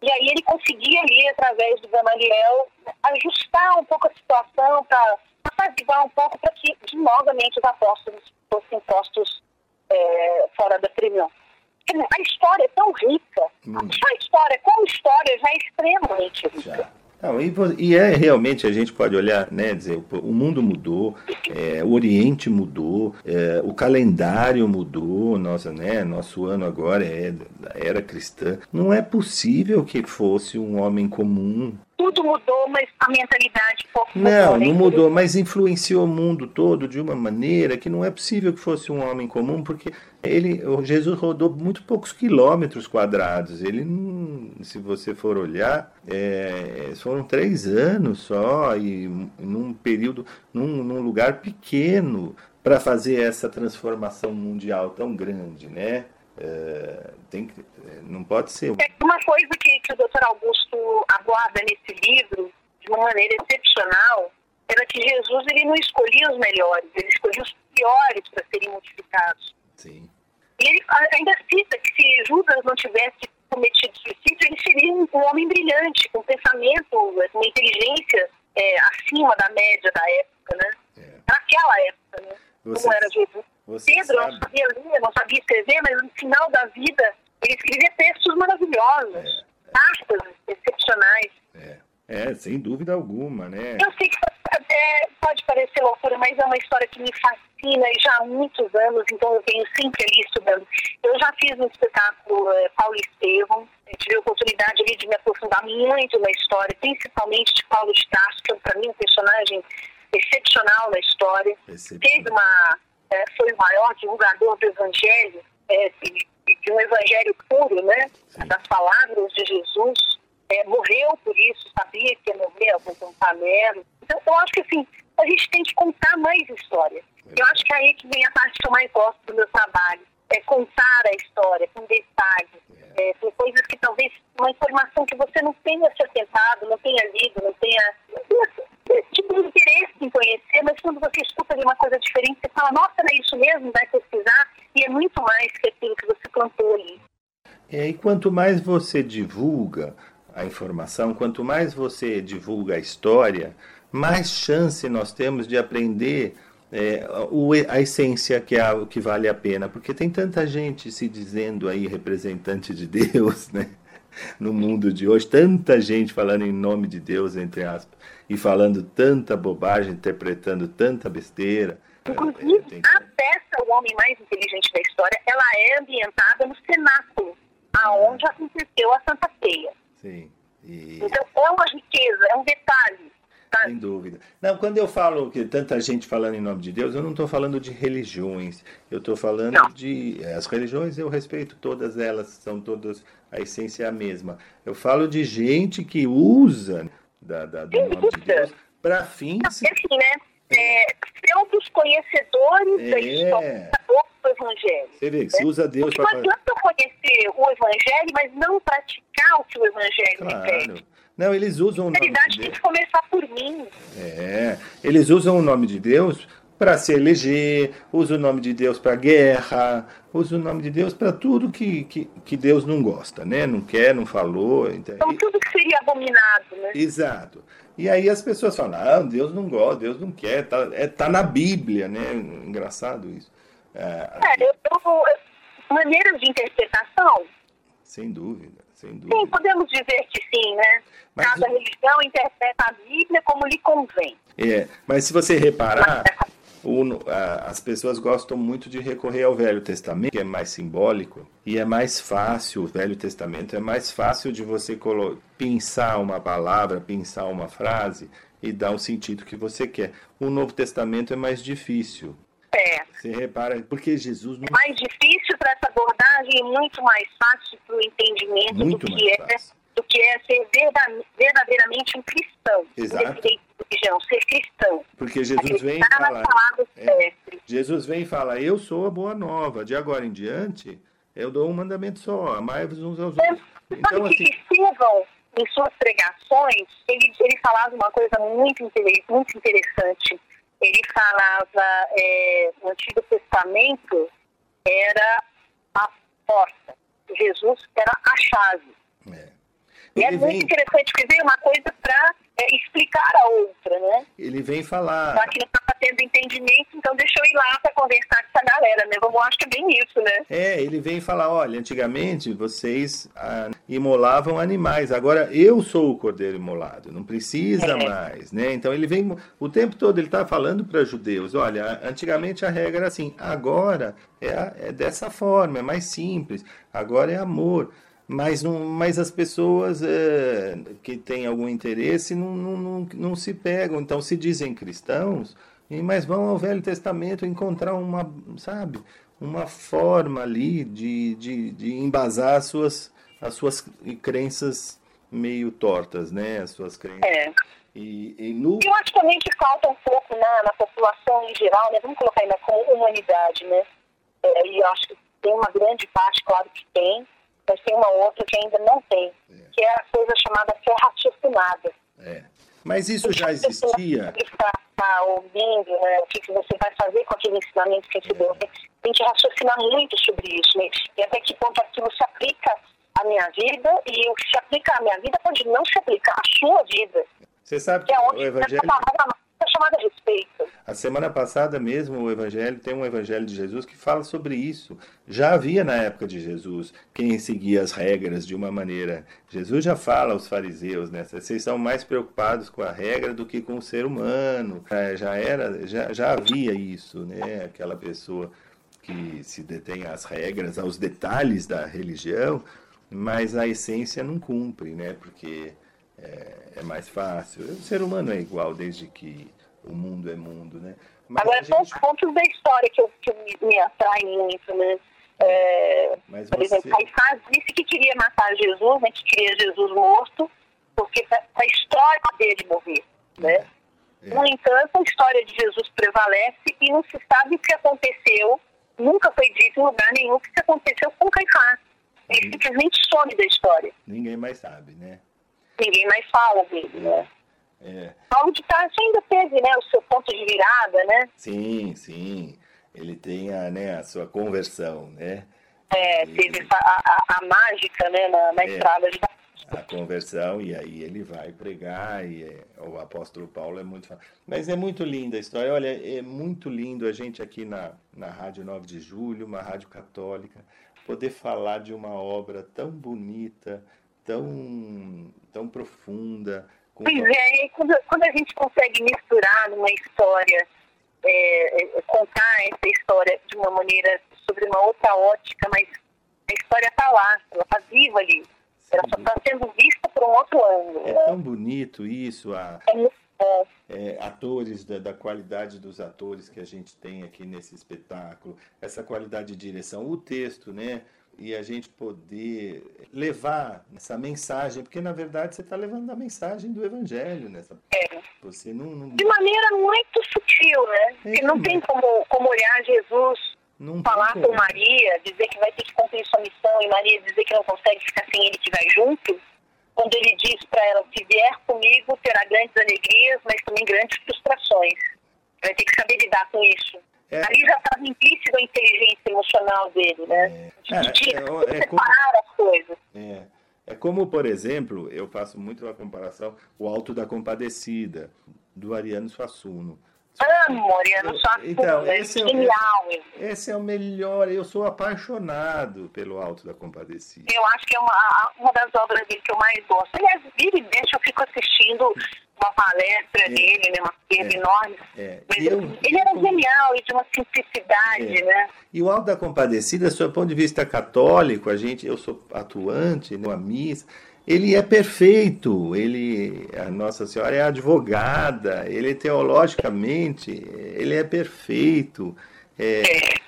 E aí ele conseguia ali, através do Gamaliel, ajustar um pouco a situação para apaziguar um pouco para que, novamente, os apóstolos fossem postos é, fora da prisão. A história é tão rica, hum. a história, como história, já é extremamente rica. Já. Não, e, e, é realmente a gente pode olhar, né, dizer, o mundo mudou, é, o Oriente mudou, é, o calendário mudou, nossa, né, nosso ano agora é da era cristã. Não é possível que fosse um homem comum tudo mudou, mas a mentalidade pouco Não, mudou, não mudou, mas influenciou o mundo todo de uma maneira que não é possível que fosse um homem comum, porque ele, Jesus rodou muito poucos quilômetros quadrados. Ele, se você for olhar, é, foram três anos só e num período, num, num lugar pequeno para fazer essa transformação mundial tão grande, né? É, tem que, é, não pode ser. É uma coisa que, que o Dr. Augusto aborda nesse livro, de uma maneira excepcional, era que Jesus ele não escolhia os melhores, ele escolhia os piores para serem modificados. Sim. E ele ainda cita que se Judas não tivesse cometido suicídio, ele seria um homem brilhante, com pensamento, com inteligência é, acima da média da época, né? É. Naquela época, né? Você, Como era Jesus. Pedro sabe. não sabia ler, não sabia escrever, mas no final da vida ele escrevia textos maravilhosos, é, cartas excepcionais. É. é, sem dúvida alguma, né? Eu sei que é, pode parecer loucura, mas é uma história que me fascina e já há muitos anos, então eu venho sempre ali estudando. Eu já fiz um espetáculo é, Paulo Estevam, tive a oportunidade ali de me aprofundar muito na história, principalmente de Paulo de Tarso, que é para mim um personagem excepcional na história. Teve uma, é, foi o maior divulgador do Evangelho, é, de, um Evangelho puro, né? Das palavras de Jesus. É, morreu por isso, sabia que ia morrer algum companheiro. Então, eu acho que assim, a gente tem que contar mais história. É. Eu acho que é aí que vem a parte que eu mais gosto do meu trabalho. É contar a história com detalhes. É. é, tem coisas que talvez, uma informação que você não tenha se atentado, não tenha lido, não tenha, não tenha tipo de interesse em conhecer, mas quando você escuta de uma coisa diferente, você fala, nossa, era isso mesmo, vai pesquisar, e é muito mais que aquilo que você plantou ali. É, e quanto mais você divulga a informação, quanto mais você divulga a história, mais chance nós temos de aprender é, o, a essência que é o que vale a pena, porque tem tanta gente se dizendo aí representante de Deus, *laughs* né? No mundo de hoje, tanta gente falando em nome de Deus, entre aspas, e falando tanta bobagem, interpretando tanta besteira. Inclusive, é, a peça O Homem Mais Inteligente da História, ela é ambientada no cenáculo, aonde aconteceu a Santa Ceia. Sim. E... Então, é uma riqueza, é um detalhe sem dúvida. Não, quando eu falo que tanta gente falando em nome de Deus, eu não estou falando de religiões. Eu estou falando não. de. Eh, as religiões eu respeito todas elas, são todas. A essência é a mesma. Eu falo de gente que usa da, da do nome de Deus para fins. Assim, né? É, dos conhecedores é. da história do Evangelho. Você vê que se usa Deus para. Não adianta conhecer o Evangelho, mas não praticar o que o Evangelho claro. pede. Não, eles usam o nome de Deus. tem que começar por mim. É, eles usam o nome de Deus para se eleger, usam o nome de Deus para guerra, usam o nome de Deus para tudo que, que, que, Deus não gosta, né? Não quer, não falou. Então, então tudo que seria abominado, né? Exato. E aí as pessoas falam, ah, Deus não gosta, Deus não quer, tá, é, tá na Bíblia, né? Engraçado isso. É, é eu, eu, maneiras de interpretação. Sem dúvida, sem dúvida. Sim, podemos dizer que sim, né? Mas, Cada religião interpreta a Bíblia como lhe convém. É, mas se você reparar, o, a, as pessoas gostam muito de recorrer ao Velho Testamento, que é mais simbólico, e é mais fácil, o Velho Testamento é mais fácil de você pensar uma palavra, pensar uma frase e dar o sentido que você quer. O Novo Testamento é mais difícil. É. Você repara, porque Jesus não... É mais difícil para essa abordagem e muito mais fácil para o entendimento muito do que é fácil do que é ser verdadeiramente um cristão. Exato. Religião, ser cristão. Porque Jesus vem falar. É, Jesus vem e fala: Eu sou a boa nova. De agora em diante, eu dou um mandamento só: amai-vos uns aos outros. Então, assim, que Estevão, em suas pregações, ele, ele falava uma coisa muito, muito interessante. Ele falava: é, o Antigo Testamento era a porta, Jesus era a chave. É. E é muito interessante, porque veio uma coisa para é, explicar a outra, né? Ele vem falar. Só que não estava tendo entendimento, então deixa eu ir lá para conversar com essa galera, né? Vamos, acho que é bem isso, né? É, ele vem falar: olha, antigamente vocês ah, imolavam animais, agora eu sou o cordeiro imolado, não precisa é. mais, né? Então ele vem o tempo todo, ele está falando para judeus: olha, antigamente a regra era assim, agora é, é dessa forma, é mais simples, agora é amor mas, não, mas as pessoas é, que têm algum interesse não, não, não, não, se pegam, então se dizem cristãos, mas vão ao Velho Testamento encontrar uma, sabe, uma forma ali de, de, de embasar as suas, as suas crenças meio tortas, né? As suas crenças. É. E, e no... Eu acho também que falta um pouco na, na população em geral, né? Vamos colocar ainda como humanidade, né? É, e eu acho que tem uma grande parte, claro que tem, mas tem uma outra que ainda não tem, é. que é a coisa chamada fé raciocinada. É. Mas isso já existia? Está tá ouvindo né, o que, você vai fazer com aquele ensinamento que recebeu. É. Tem que raciocinar muito sobre isso. Né? E até que ponto aquilo se aplica à minha vida e o que se aplica à minha vida pode não se aplicar à sua vida. Você sabe que, que é onde o evangelho chamada respeito. A semana passada mesmo o evangelho tem um evangelho de Jesus que fala sobre isso. Já havia na época de Jesus quem seguia as regras de uma maneira. Jesus já fala aos fariseus, né? Vocês são mais preocupados com a regra do que com o ser humano. É, já era, já, já havia isso, né? Aquela pessoa que se detém às regras, aos detalhes da religião, mas a essência não cumpre, né? Porque é, é, mais fácil. O ser humano é igual desde que o mundo é mundo, né? Mas Agora, gente... são os pontos da história que, eu, que me, me atraem muito, né? É, Mas por você... exemplo, Caifás disse que queria matar Jesus, né, que queria Jesus morto, porque para a história dele morrer, né? É, é. No entanto, a história de Jesus prevalece e não se sabe o que aconteceu, nunca foi dito em lugar nenhum o que aconteceu com Caifás. Ele simplesmente some da história. Ninguém mais sabe, né? Ninguém mais fala dele, né? É. Paulo de Tarso ainda teve, né, o seu ponto de virada, né? Sim, sim. Ele tem a, né, a sua conversão, né? É, teve essa, a, a, a mágica né, na, na é. estrada de a conversão e aí ele vai pregar e é, o apóstolo Paulo é muito mas é muito linda a história olha é muito lindo a gente aqui na, na rádio 9 de julho uma rádio católica poder falar de uma obra tão bonita tão tão profunda com... pois é quando, quando a gente consegue misturar numa história é, é, contar essa história de uma maneira sobre uma outra ótica mas a história está lá ela está viva ali ela só está sendo vista por um outro ângulo. É tão bonito isso. A, é. É, atores, da, da, qualidade dos atores que a gente tem aqui nesse espetáculo, essa qualidade de direção, o texto, né? E a gente poder levar essa mensagem, porque na verdade você está levando a mensagem do Evangelho nessa. É. Você não, não... De maneira muito sutil, né? É, que não tem como, como olhar Jesus não falar com Maria, dizer que vai ter que cumprir sua missão e Maria dizer que não consegue ficar sem ele que vai junto, quando ele diz para ela, se vier comigo, terá grandes alegrias, mas também grandes frustrações. Vai ter que saber lidar com isso. É. Ali já estava implícito a inteligência emocional dele, né? É. De, de, é, é, é como, as coisas. É. É como, por exemplo, eu faço muito a comparação, o Alto da Compadecida, do Ariano Suassuno. Amo Mariano Suassuna, então, esse é, genial. Esse, esse é o melhor, eu sou apaixonado pelo Alto da Compadecida. Eu acho que é uma, uma das obras dele que eu mais gosto. Aliás, vira e deixa, eu fico assistindo uma palestra é, dele, né, uma coisa é, enorme. É. Eu, ele era genial e de uma simplicidade, é. né? E o Alto da Compadecida, do ponto de vista católico, a gente, eu sou atuante numa missa, ele é perfeito, ele, a Nossa Senhora é advogada, ele teologicamente, ele é perfeito. É,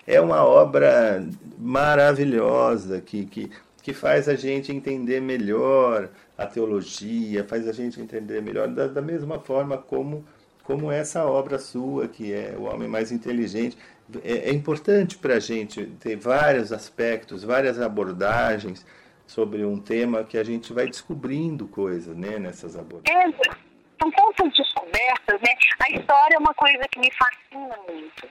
é uma obra maravilhosa que, que, que faz a gente entender melhor a teologia, faz a gente entender melhor da, da mesma forma como, como essa obra sua, que é O Homem Mais Inteligente. É, é importante para a gente ter vários aspectos, várias abordagens sobre um tema que a gente vai descobrindo coisas né, nessas abordagens. É, são tantas descobertas, né? A história é uma coisa que me fascina muito.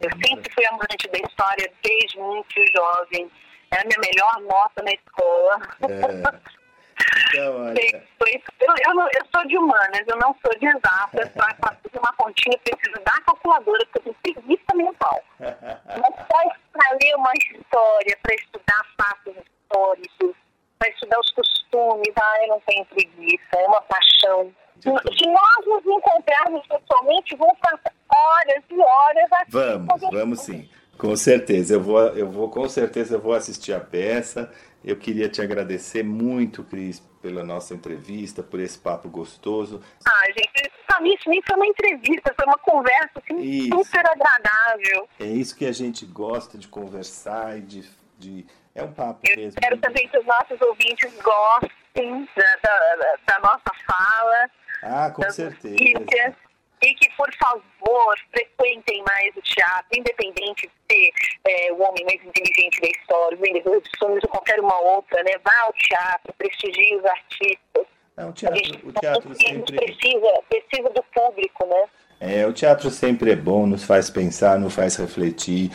Eu uhum. sempre fui amante da história desde muito jovem. Era a minha melhor nota na escola. É. Então, *laughs* olha... eu, eu, não, eu, sou de humanas, eu não sou de exatas. *laughs* Para fazer uma continha, preciso da calculadora, porque eu tenho preguiça mental. *laughs* Mas para ler uma história, para estudar fatos históricos, para estudar os costumes. Ah, eu não tenho preguiça, é uma paixão. Se nós nos encontrarmos pessoalmente, vamos passar horas e horas aqui. Vamos, vamos sim. Com certeza, eu vou, eu vou com certeza eu vou assistir a peça. Eu queria te agradecer muito, Cris, pela nossa entrevista, por esse papo gostoso. Ah, gente, para mim isso nem foi uma entrevista, foi uma conversa assim, super agradável. É isso que a gente gosta de conversar e de, de é um papo Eu mesmo. Espero também que os nossos ouvintes gostem da, da, da nossa fala. Ah, com certeza. Notícias, e que, por favor, frequentem mais o teatro, independente de ser é, o homem mais inteligente da história, o vendedor de sonhos ou qualquer uma outra, né? Vá ao teatro, prestigie os artistas. Não, o teatro, o teatro sempre... precisa, precisa do público, né? É, o teatro sempre é bom, nos faz pensar, nos faz refletir,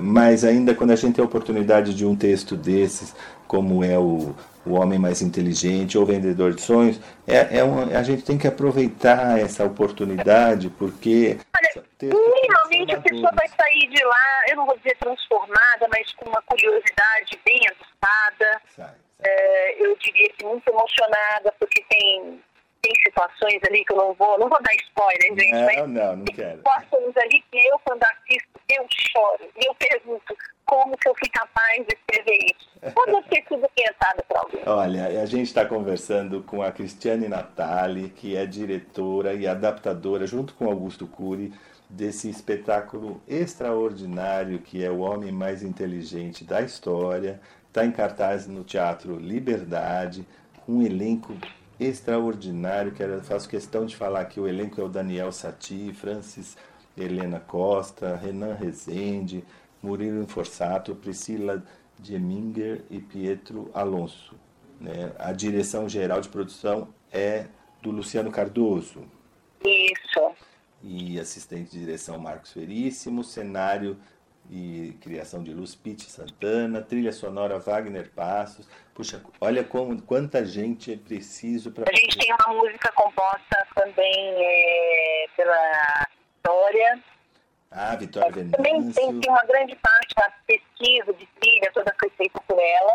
mas ainda quando a gente tem a oportunidade de um texto desses, como é o, o Homem Mais Inteligente ou Vendedor de Sonhos, é, é uma, a gente tem que aproveitar essa oportunidade, porque. Olha, minimamente a pessoa vai sair de lá, eu não vou dizer transformada, mas com uma curiosidade bem aguçada. É, eu diria que muito emocionada, porque tem tem situações ali que eu não vou, não vou dar spoiler, gente, não, mas não, não quero. situações ali que eu, quando assisto, eu choro. E eu pergunto, como que eu fui capaz de escrever isso? *laughs* Pode ter sido pensado para alguém. Olha, a gente está conversando com a Cristiane Natali, que é diretora e adaptadora, junto com Augusto Cury, desse espetáculo extraordinário que é O Homem Mais Inteligente da História. Está em cartaz no Teatro Liberdade, um elenco extraordinário. Quero, faço questão de falar que o elenco é o Daniel Sati, Francis Helena Costa, Renan Rezende, Murilo Inforsato, Priscila Deminger e Pietro Alonso. Né? A direção geral de produção é do Luciano Cardoso. Isso. E assistente de direção Marcos Veríssimo, cenário e criação de Luz Pitt Santana, trilha sonora Wagner Passos. Puxa, olha como quanta gente é preciso para. A gente tem uma música composta também é, pela Vitória. Ah, Vitória Venâncio. Também tem, tem uma grande parte da pesquisa de trilha, toda foi feita por ela.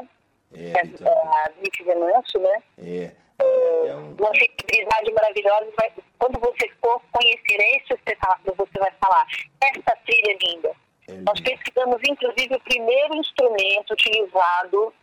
É, É, Vitória. a Vicky Venâncio, né? É. É um- uma sensibilidade maravilhosa. Vai- quando você for conhecer esse espetáculo, você vai falar: essa trilha é linda. É Nós pesquisamos, inclusive, o primeiro instrumento utilizado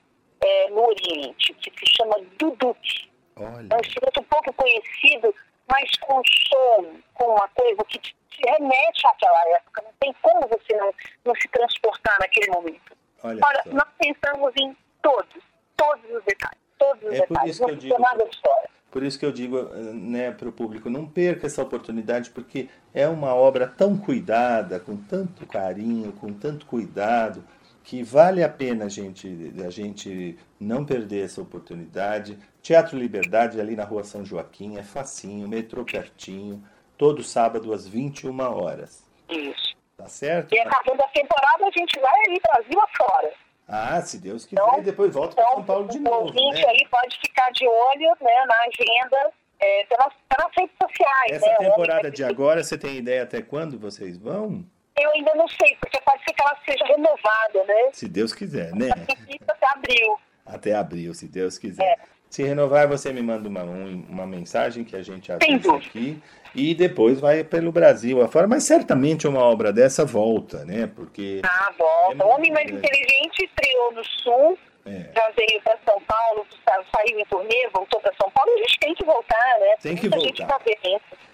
eh, no Oriente, que se chama duduk. Olha, É um instrumento um pouco conhecido, mas com som, com uma coisa que te te remete àquela época. Não tem como você não, não se transportar naquele momento. olha nós pensamos em todos, todos os detalhes. Todos os É detalhes. não ficou nada de fora. Por isso que eu digo né, para o público, não perca essa oportunidade, porque é uma obra tão cuidada, com tanto carinho, com tanto cuidado, que vale a pena a gente, a gente não perder essa oportunidade. Teatro Liberdade, ali na rua São Joaquim, é facinho, metrô pertinho, todo sábado às 21 horas. Isso. Tá certo? E acabando a temporada, a gente vai aí Brasil afora. Ah, se Deus quiser, Então, depois volta para Então, São Paulo de o novo. ouvinte Né? aí pode ficar de olho né, na agenda é, pelas, pelas redes sociais. Essa né? temporada de agora, você tem ideia até quando vocês vão? Eu ainda não sei, porque pode ser que ela seja renovada, né? Se Deus quiser, né? Até abril. Até abril, se Deus quiser. É. Se renovar, você me manda uma, um- uma mensagem que a gente avisa aqui e depois vai pelo Brasil afora. Mas certamente uma obra dessa volta, né? Porque Ah, volta. É Homem Mais Inteligente estreou no Sul, é, já veio para São Paulo, sa- saiu em turnê, voltou para São Paulo. A gente tem que voltar, né? Tem que Muita voltar. tá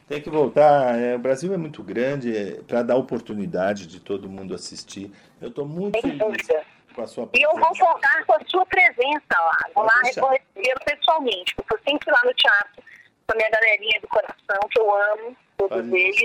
tem que voltar. é, o Brasil é muito grande para dar oportunidade de todo mundo assistir. Eu estou muito Sem feliz dúvida. com a sua E eu vou presença. contar com a sua presença lá. Vou Pode lá recebê-lo pessoalmente, porque eu sempre lá no teatro, com a minha galerinha do coração, que eu amo, todos eles.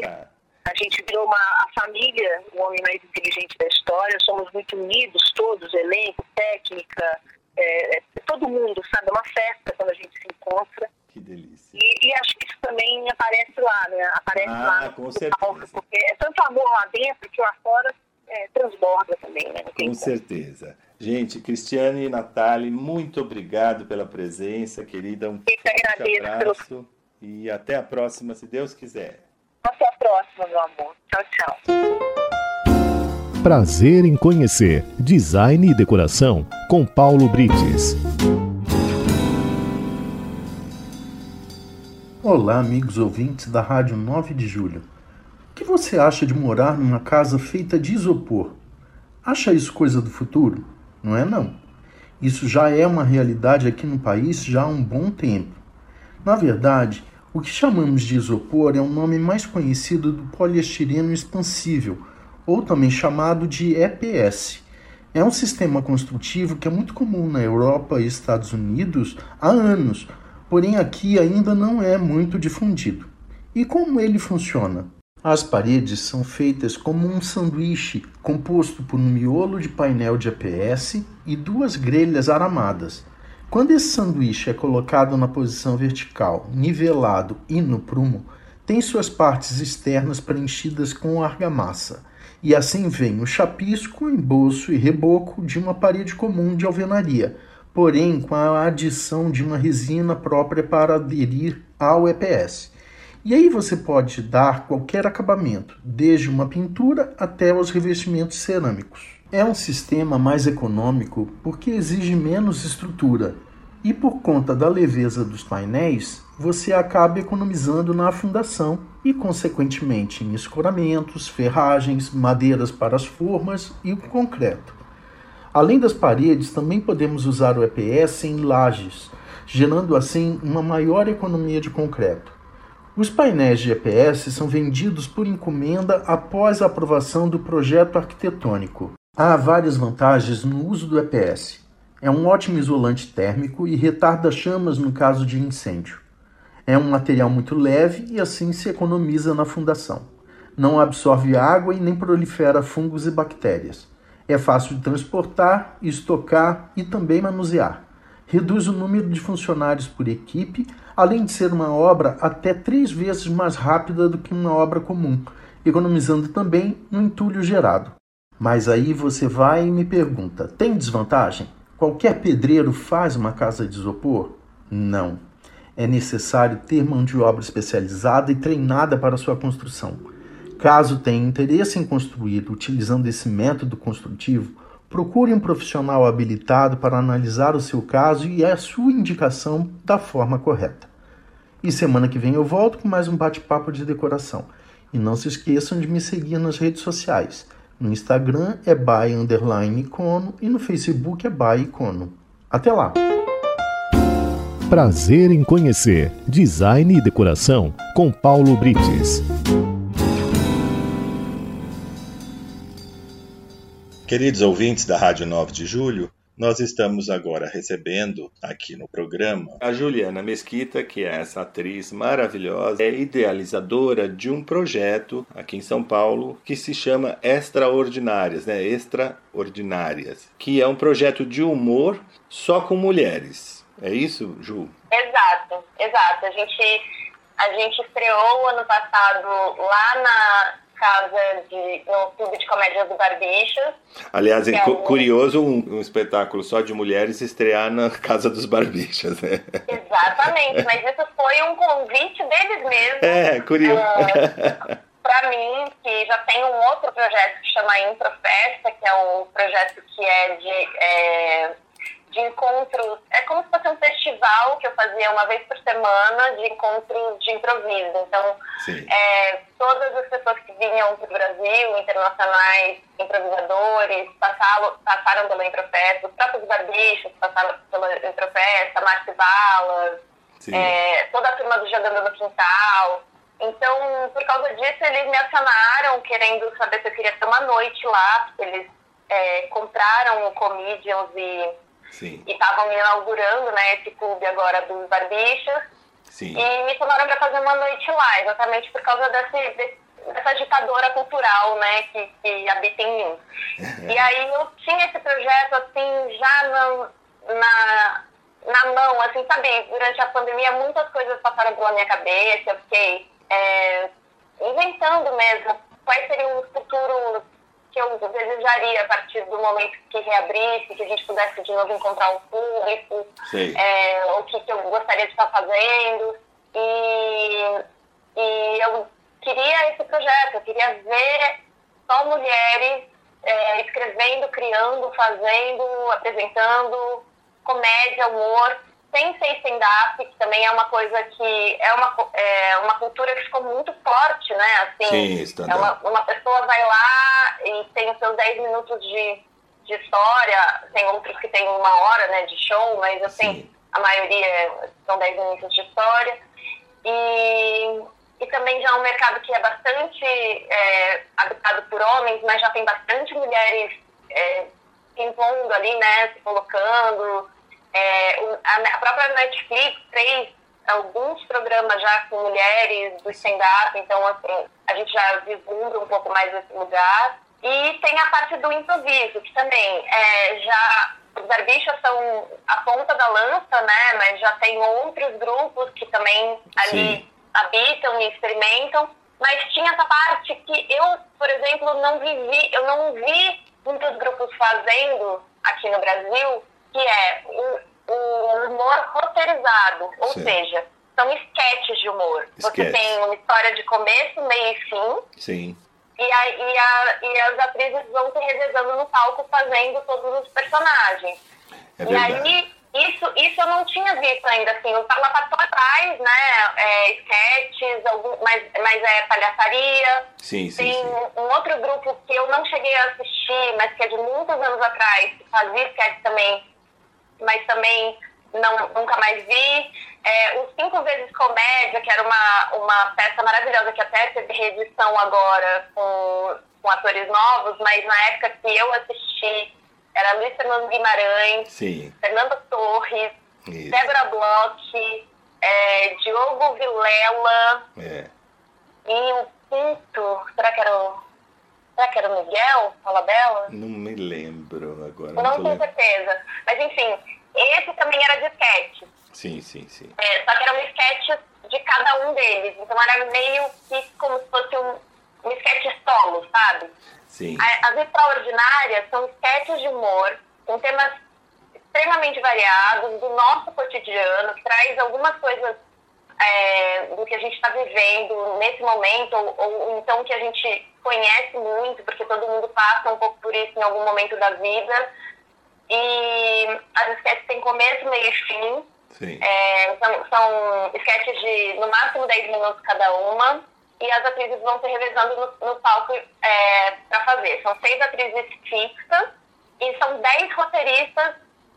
A gente virou uma a família, o homem mais inteligente da história. Somos muito unidos, todos, elenco, técnica, é, é, todo mundo, sabe? É uma festa quando a gente se encontra. Que delícia. E, e acho que isso também aparece lá, né? Aparece Ah, lá no com certeza. palco, porque é tanto amor lá dentro que lá fora é, transborda também, né? Com como. Gente, Cristiane e Natália, muito obrigado pela presença, querida. Um Eu forte abraço e até a próxima, se Deus quiser. Até a próxima, meu amor. Tchau, tchau. Prazer em conhecer Design e Decoração com Paulo Brites. Olá, amigos ouvintes da Rádio 9 de Julho. O que você acha de morar numa casa feita de isopor? Acha isso coisa do futuro? Não é não. Isso já é uma realidade aqui no país já há um bom tempo. Na verdade, o que chamamos de isopor é um nome mais conhecido do poliestireno expansível, ou também chamado de EPS. É um sistema construtivo que é muito comum na Europa e Estados Unidos há anos, porém aqui ainda não é muito difundido. E como ele funciona? As paredes são feitas como um sanduíche composto por um miolo de painel de EPS e duas grelhas aramadas. Quando esse sanduíche é colocado na posição vertical, nivelado e no prumo, tem suas partes externas preenchidas com argamassa. E assim vem o chapisco, embolso e reboco de uma parede comum de alvenaria, porém com a adição de uma resina própria para aderir ao EPS. E aí você pode dar qualquer acabamento, desde uma pintura até os revestimentos cerâmicos. É um sistema mais econômico porque exige menos estrutura. E por conta da leveza dos painéis, você acaba economizando na fundação e, consequentemente, em escoramentos, ferragens, madeiras para as formas e o concreto. Além das paredes, também podemos usar o EPS em lajes, gerando assim uma maior economia de concreto. Os painéis EPS são vendidos por encomenda após a aprovação do projeto arquitetônico. Há várias vantagens no uso do EPS. É um ótimo isolante térmico e retarda chamas no caso de incêndio. É um material muito leve e assim se economiza na fundação. Não absorve água e nem prolifera fungos e bactérias. É fácil de transportar, estocar e também manusear. Reduz o número de funcionários por equipe, além de ser uma obra até três vezes mais rápida do que uma obra comum, economizando também no entulho gerado. Mas aí você vai e me pergunta: tem desvantagem? Qualquer pedreiro faz uma casa de isopor? Não. É necessário ter mão de obra especializada e treinada para sua construção. Caso tenha interesse em construir utilizando esse método construtivo, procure um profissional habilitado para analisar o seu caso e a sua indicação da forma correta. E semana que vem eu volto com mais um bate-papo de decoração. E não se esqueçam de me seguir nas redes sociais. No Instagram é by underline icono e no Facebook é by icono. Até lá! Prazer em conhecer Design e Decoração com Paulo Brites. Queridos ouvintes da Rádio 9 de Julho, nós estamos agora recebendo aqui no programa a Juliana Mesquita, que é essa atriz maravilhosa, é idealizadora de um projeto aqui em São Paulo que se chama Extraordinárias, né? Extraordinárias, que é um projeto de humor só com mulheres. É isso, Ju? Exato, exato. A gente a gente estreou ano passado lá na casa de, no Clube de Comédia do Barbichas. Aliás, é cu curioso um, um, espetáculo só de mulheres estrear na *laughs* Casa dos Barbichas, né? Exatamente, mas isso foi um convite deles mesmos. É, curioso. *laughs* Uh, para mim, que já tem um outro projeto que chama Improfesta, que é um projeto que é de... É, de encontros, é como se fosse um festival que eu fazia uma vez por semana de encontros de improviso. Então, é, todas as pessoas que vinham para o Brasil, internacionais, improvisadores, passaram, passaram pela Improfesta, os próprios barbichos passaram pela Improfesta, Márcio Balas, é, toda a turma do Jogando no Quintal. Então, por causa disso, eles me acionaram querendo saber se eu queria ter uma noite lá, porque eles é, compraram o Comedians e Sim. E estavam inaugurando né, esse clube agora dos barbichos. Sim. E me chamaram para fazer uma noite lá, exatamente por causa desse, desse, dessa ditadora cultural né, que, que habita em mim. *laughs* e aí eu tinha esse projeto assim, já na, na, na mão, assim, sabe? Durante a pandemia muitas coisas passaram pela minha cabeça, eu fiquei é, inventando mesmo quais seriam os futuros que eu desejaria a partir do momento que reabrisse, que a gente pudesse de novo encontrar um público, é, o que, que eu gostaria de estar fazendo. E, e eu queria esse projeto, eu queria ver só mulheres é, escrevendo, criando, fazendo, apresentando comédia, humor, sem ser stand-up, que também é uma coisa que é uma, é uma cultura que ficou muito forte, né? Assim, Sim, é uma, uma pessoa vai lá e tem os seus 10 minutos de, de história, tem outros que tem uma hora né, de show, mas assim, Sim. a maioria são 10 minutos de história. E, e também já é um mercado que é bastante é, habitado por homens, mas já tem bastante mulheres é, se impondo ali, né? Se colocando é, a, própria Netflix fez alguns programas já com mulheres do stand-up, então assim, a gente já vislumbra um pouco mais esse lugar. E tem a parte do improviso, que também é, já os barbichas são a ponta da lança, né? Mas já tem outros grupos que também ali Sim. habitam e experimentam. Mas tinha essa parte que eu, por exemplo, não vivi, eu não vi muitos grupos fazendo aqui no Brasil, que é o, o humor roteirizado, ou seja, são esquetes de humor. Você tem uma história de começo, meio e fim. Sim. E, a, e, a, e as atrizes vão se revezando no palco fazendo todos os personagens. É e aí, isso, isso eu não tinha visto ainda, assim, o Parlapato atrás, né, é, sketches, algum, mas, mas é palhaçaria. Sim, sim, Tem sim. Um, um outro grupo que eu não cheguei a assistir, mas que é de muitos anos atrás, que fazia sketch também, mas também não, nunca mais vi. É, o Cinco Vezes Comédia, que era uma, uma peça maravilhosa que até teve reedição agora com, com atores novos, mas na época que eu assisti era Luiz Fernando Guimarães, Sim. Fernanda Torres, Isso. Débora Bloch, é, Diogo Vilela É. e o quinto, será que era o, será que era o Miguel Falabella? Não me lembro agora. Não, tô tenho certeza. Mas enfim, esse também era de sketch. Sim, sim, sim. É, só que eram sketches de cada um deles. Então era meio que como se fosse um, um sketch solo, sabe? Sim. As extraordinárias são sketches de humor com temas extremamente variados do nosso cotidiano, que traz algumas coisas é, do que a gente está vivendo nesse momento, ou, ou, então que a gente conhece muito, porque todo mundo passa um pouco por isso em algum momento da vida. E as sketches têm começo, meio e fim. É, são, são sketches de no máximo 10 minutos cada uma. E as atrizes vão se revezando no, no palco é, para fazer. São seis atrizes fixas e são dez roteiristas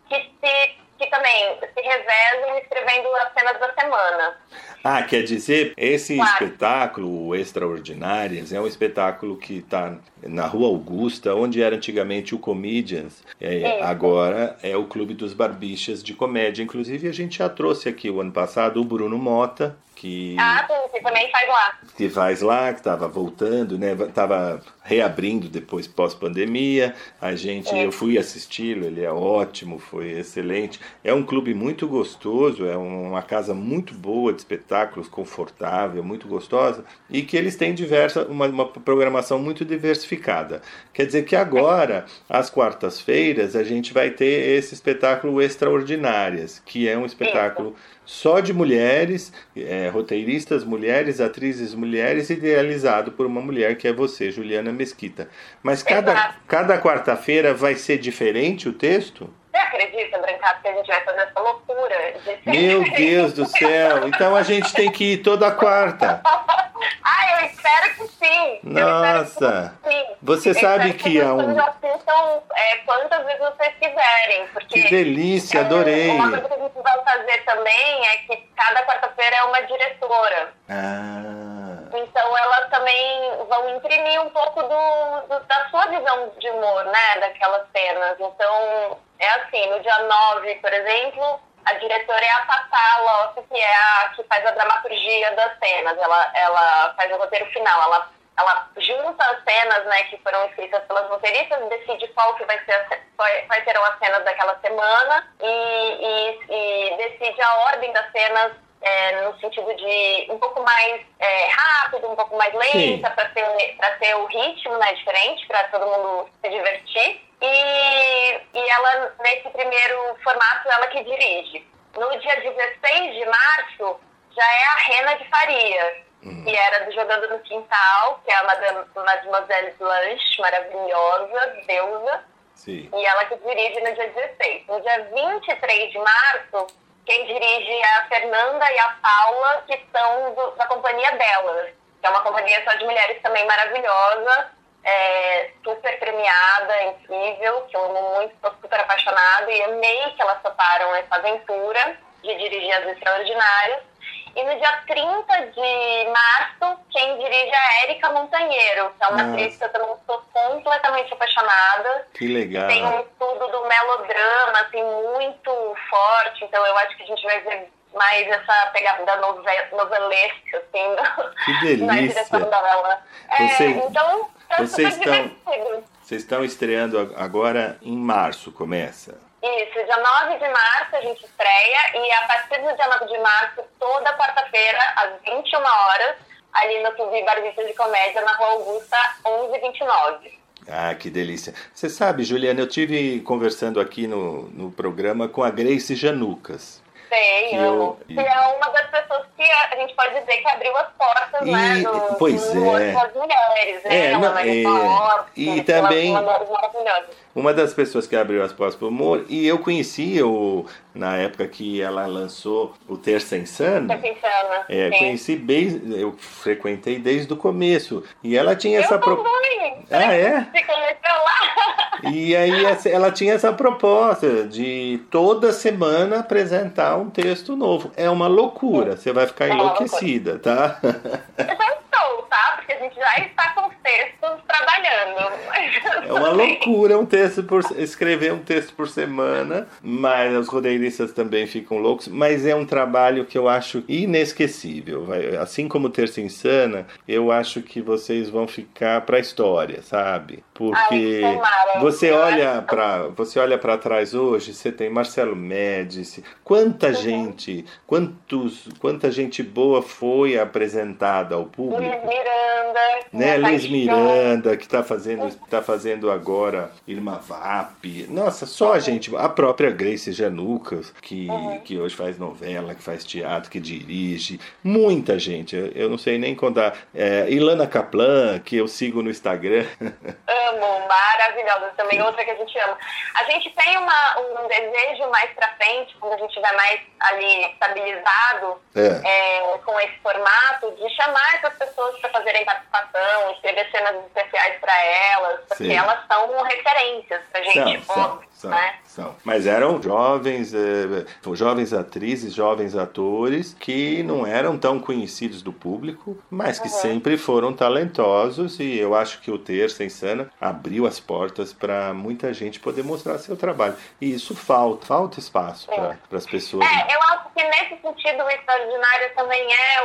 que se que também se revezam escrevendo as cenas da semana. Ah, quer dizer, esse claro. espetáculo, Extraordinárias, é um espetáculo que está na Rua Augusta, onde era antigamente o Comedians, é, agora é o Clube dos Barbichas de Comédia. Inclusive, a gente já trouxe aqui o ano passado o Bruno Mota, que ah, sim, também faz lá. Que faz lá, que estava voltando, né? Tava reabrindo depois pós-pandemia. A gente, é. eu fui assisti-lo, ele é ótimo, foi excelente. É um clube muito gostoso, é uma casa muito boa de espetáculos, confortável, muito gostosa e que eles têm diversa uma, uma programação muito diversificada. Quer dizer que agora, às quartas-feiras, a gente vai ter esse espetáculo Extraordinárias, que é um espetáculo só de mulheres, é, roteiristas mulheres, atrizes mulheres, idealizado por uma mulher que é você, Juliana Mesquita. Mas cada, cada quarta-feira vai ser diferente o texto? Você acredita, Brancato, que a gente vai fazer essa loucura? De Meu Deus do céu! Então a gente tem que ir toda quarta. *laughs* ah, eu espero que sim! Nossa! Que sim. Você eu sabe que é um. assistam é, quantas vezes vocês quiserem. Porque, que delícia, adorei! É, uma coisa que a gente vai fazer também é que cada quarta-feira é uma diretora. Ah. Então elas também vão imprimir um pouco do, do, da sua visão de humor, né? Daquelas cenas. Então, é assim, no dia 9, por exemplo, a diretora é a Tatá Lopes, que é a que faz a dramaturgia das cenas. Ela, ela faz o roteiro final. Ela, ela junta as cenas né, que foram escritas pelas roteiristas, decide qual que vai ser quais serão as cenas daquela semana e, e, e decide a ordem das cenas é, no sentido de um pouco mais é, rápido, um pouco mais lenta, para ser, ter o ritmo né, diferente, para todo mundo se divertir. E, e ela, nesse primeiro formato, ela que dirige. No dia 16 de março, já é a Rena de Faria, uhum. que era do Jogando no Quintal, que é a Madame, Mademoiselle Blanche, maravilhosa, deusa. Sim. E ela que dirige no dia 16. No dia 23 de março, quem dirige é a Fernanda e a Paula, que são do, da companhia delas, que é uma companhia só de mulheres também maravilhosa, é, super premiada, incrível, que eu amo muito, estou super apaixonada e amei que elas toparam essa aventura de dirigir as extraordinárias. E no dia 30 de março, quem dirige é a Érica Montanheiro, que é uma atriz que eu também estou completamente apaixonada. Que legal. Tem um estudo do melodrama, assim, muito forte, então eu acho que a gente vai ver mais essa pegada novelesca, assim, que *laughs* delícia. na direção dela. É, então, tá vocês estão, vocês estão estreando agora em março, começa? Isso, dia 9 de março a gente estreia e a partir do dia 9 de março, toda quarta-feira, às 21 horas, ali no Clube Barbista de Comédia, na Rua Augusta, 1129. Ah, que delícia. Você sabe, Juliana, eu tive conversando aqui no, no programa com a Grace Janucas. Sei, eu, que é uma das pessoas que a gente pode dizer que abriu as portas, e, né? Do, pois do é. das mulheres, né? É, não, é, forte, e também uma das pessoas que abriu as portas para o humor, e eu conheci o, na época que ela lançou o Terça Insana. Terça Insana. É, sim. conheci bem, eu frequentei desde o começo. E ela tinha eu essa proposta. Ah, é? lá. *laughs* E aí ela tinha essa proposta de toda semana apresentar um texto novo. É uma loucura, você vai ficar é enlouquecida, tá? *laughs* *laughs* Estou, tá? Porque a gente já está com textos trabalhando. É uma loucura um texto por escrever um texto por semana, mas os roteiristas também ficam loucos, mas é um trabalho que eu acho inesquecível. Assim como Terça Insana, eu acho que vocês vão ficar para a história, sabe? Porque Ai, você olha para você olha para trás hoje, você tem Marcelo Médici, quanta uhum. gente, quantos, quanta gente boa foi apresentada ao público. Miranda, né? Luiz Miranda que está fazendo tá fazendo agora Irma Vap. Nossa, só a gente, a própria Grace Janucas, que uhum. que hoje faz novela, que faz teatro, que dirige, muita gente. Eu não sei nem contar. É, Ilana Kaplan, que eu sigo no Instagram. *laughs* amo, maravilhosa também, outra que a gente ama. A gente tem uma, um desejo mais pra frente, quando a gente vai mais ali estabilizado é. É, com esse formato, de chamar essas pessoas para fazerem participação, escrever cenas especiais para elas, porque Sim. elas são referências pra gente. São, são, são, né? são. Mas eram jovens, é, jovens atrizes, jovens atores que não eram tão conhecidos do público, mas que uhum. sempre foram talentosos e eu acho que o Terça Insana abriu as portas para muita gente poder mostrar seu trabalho. E isso falta, falta espaço para as pessoas. É, eu acho que nesse sentido o extraordinário também é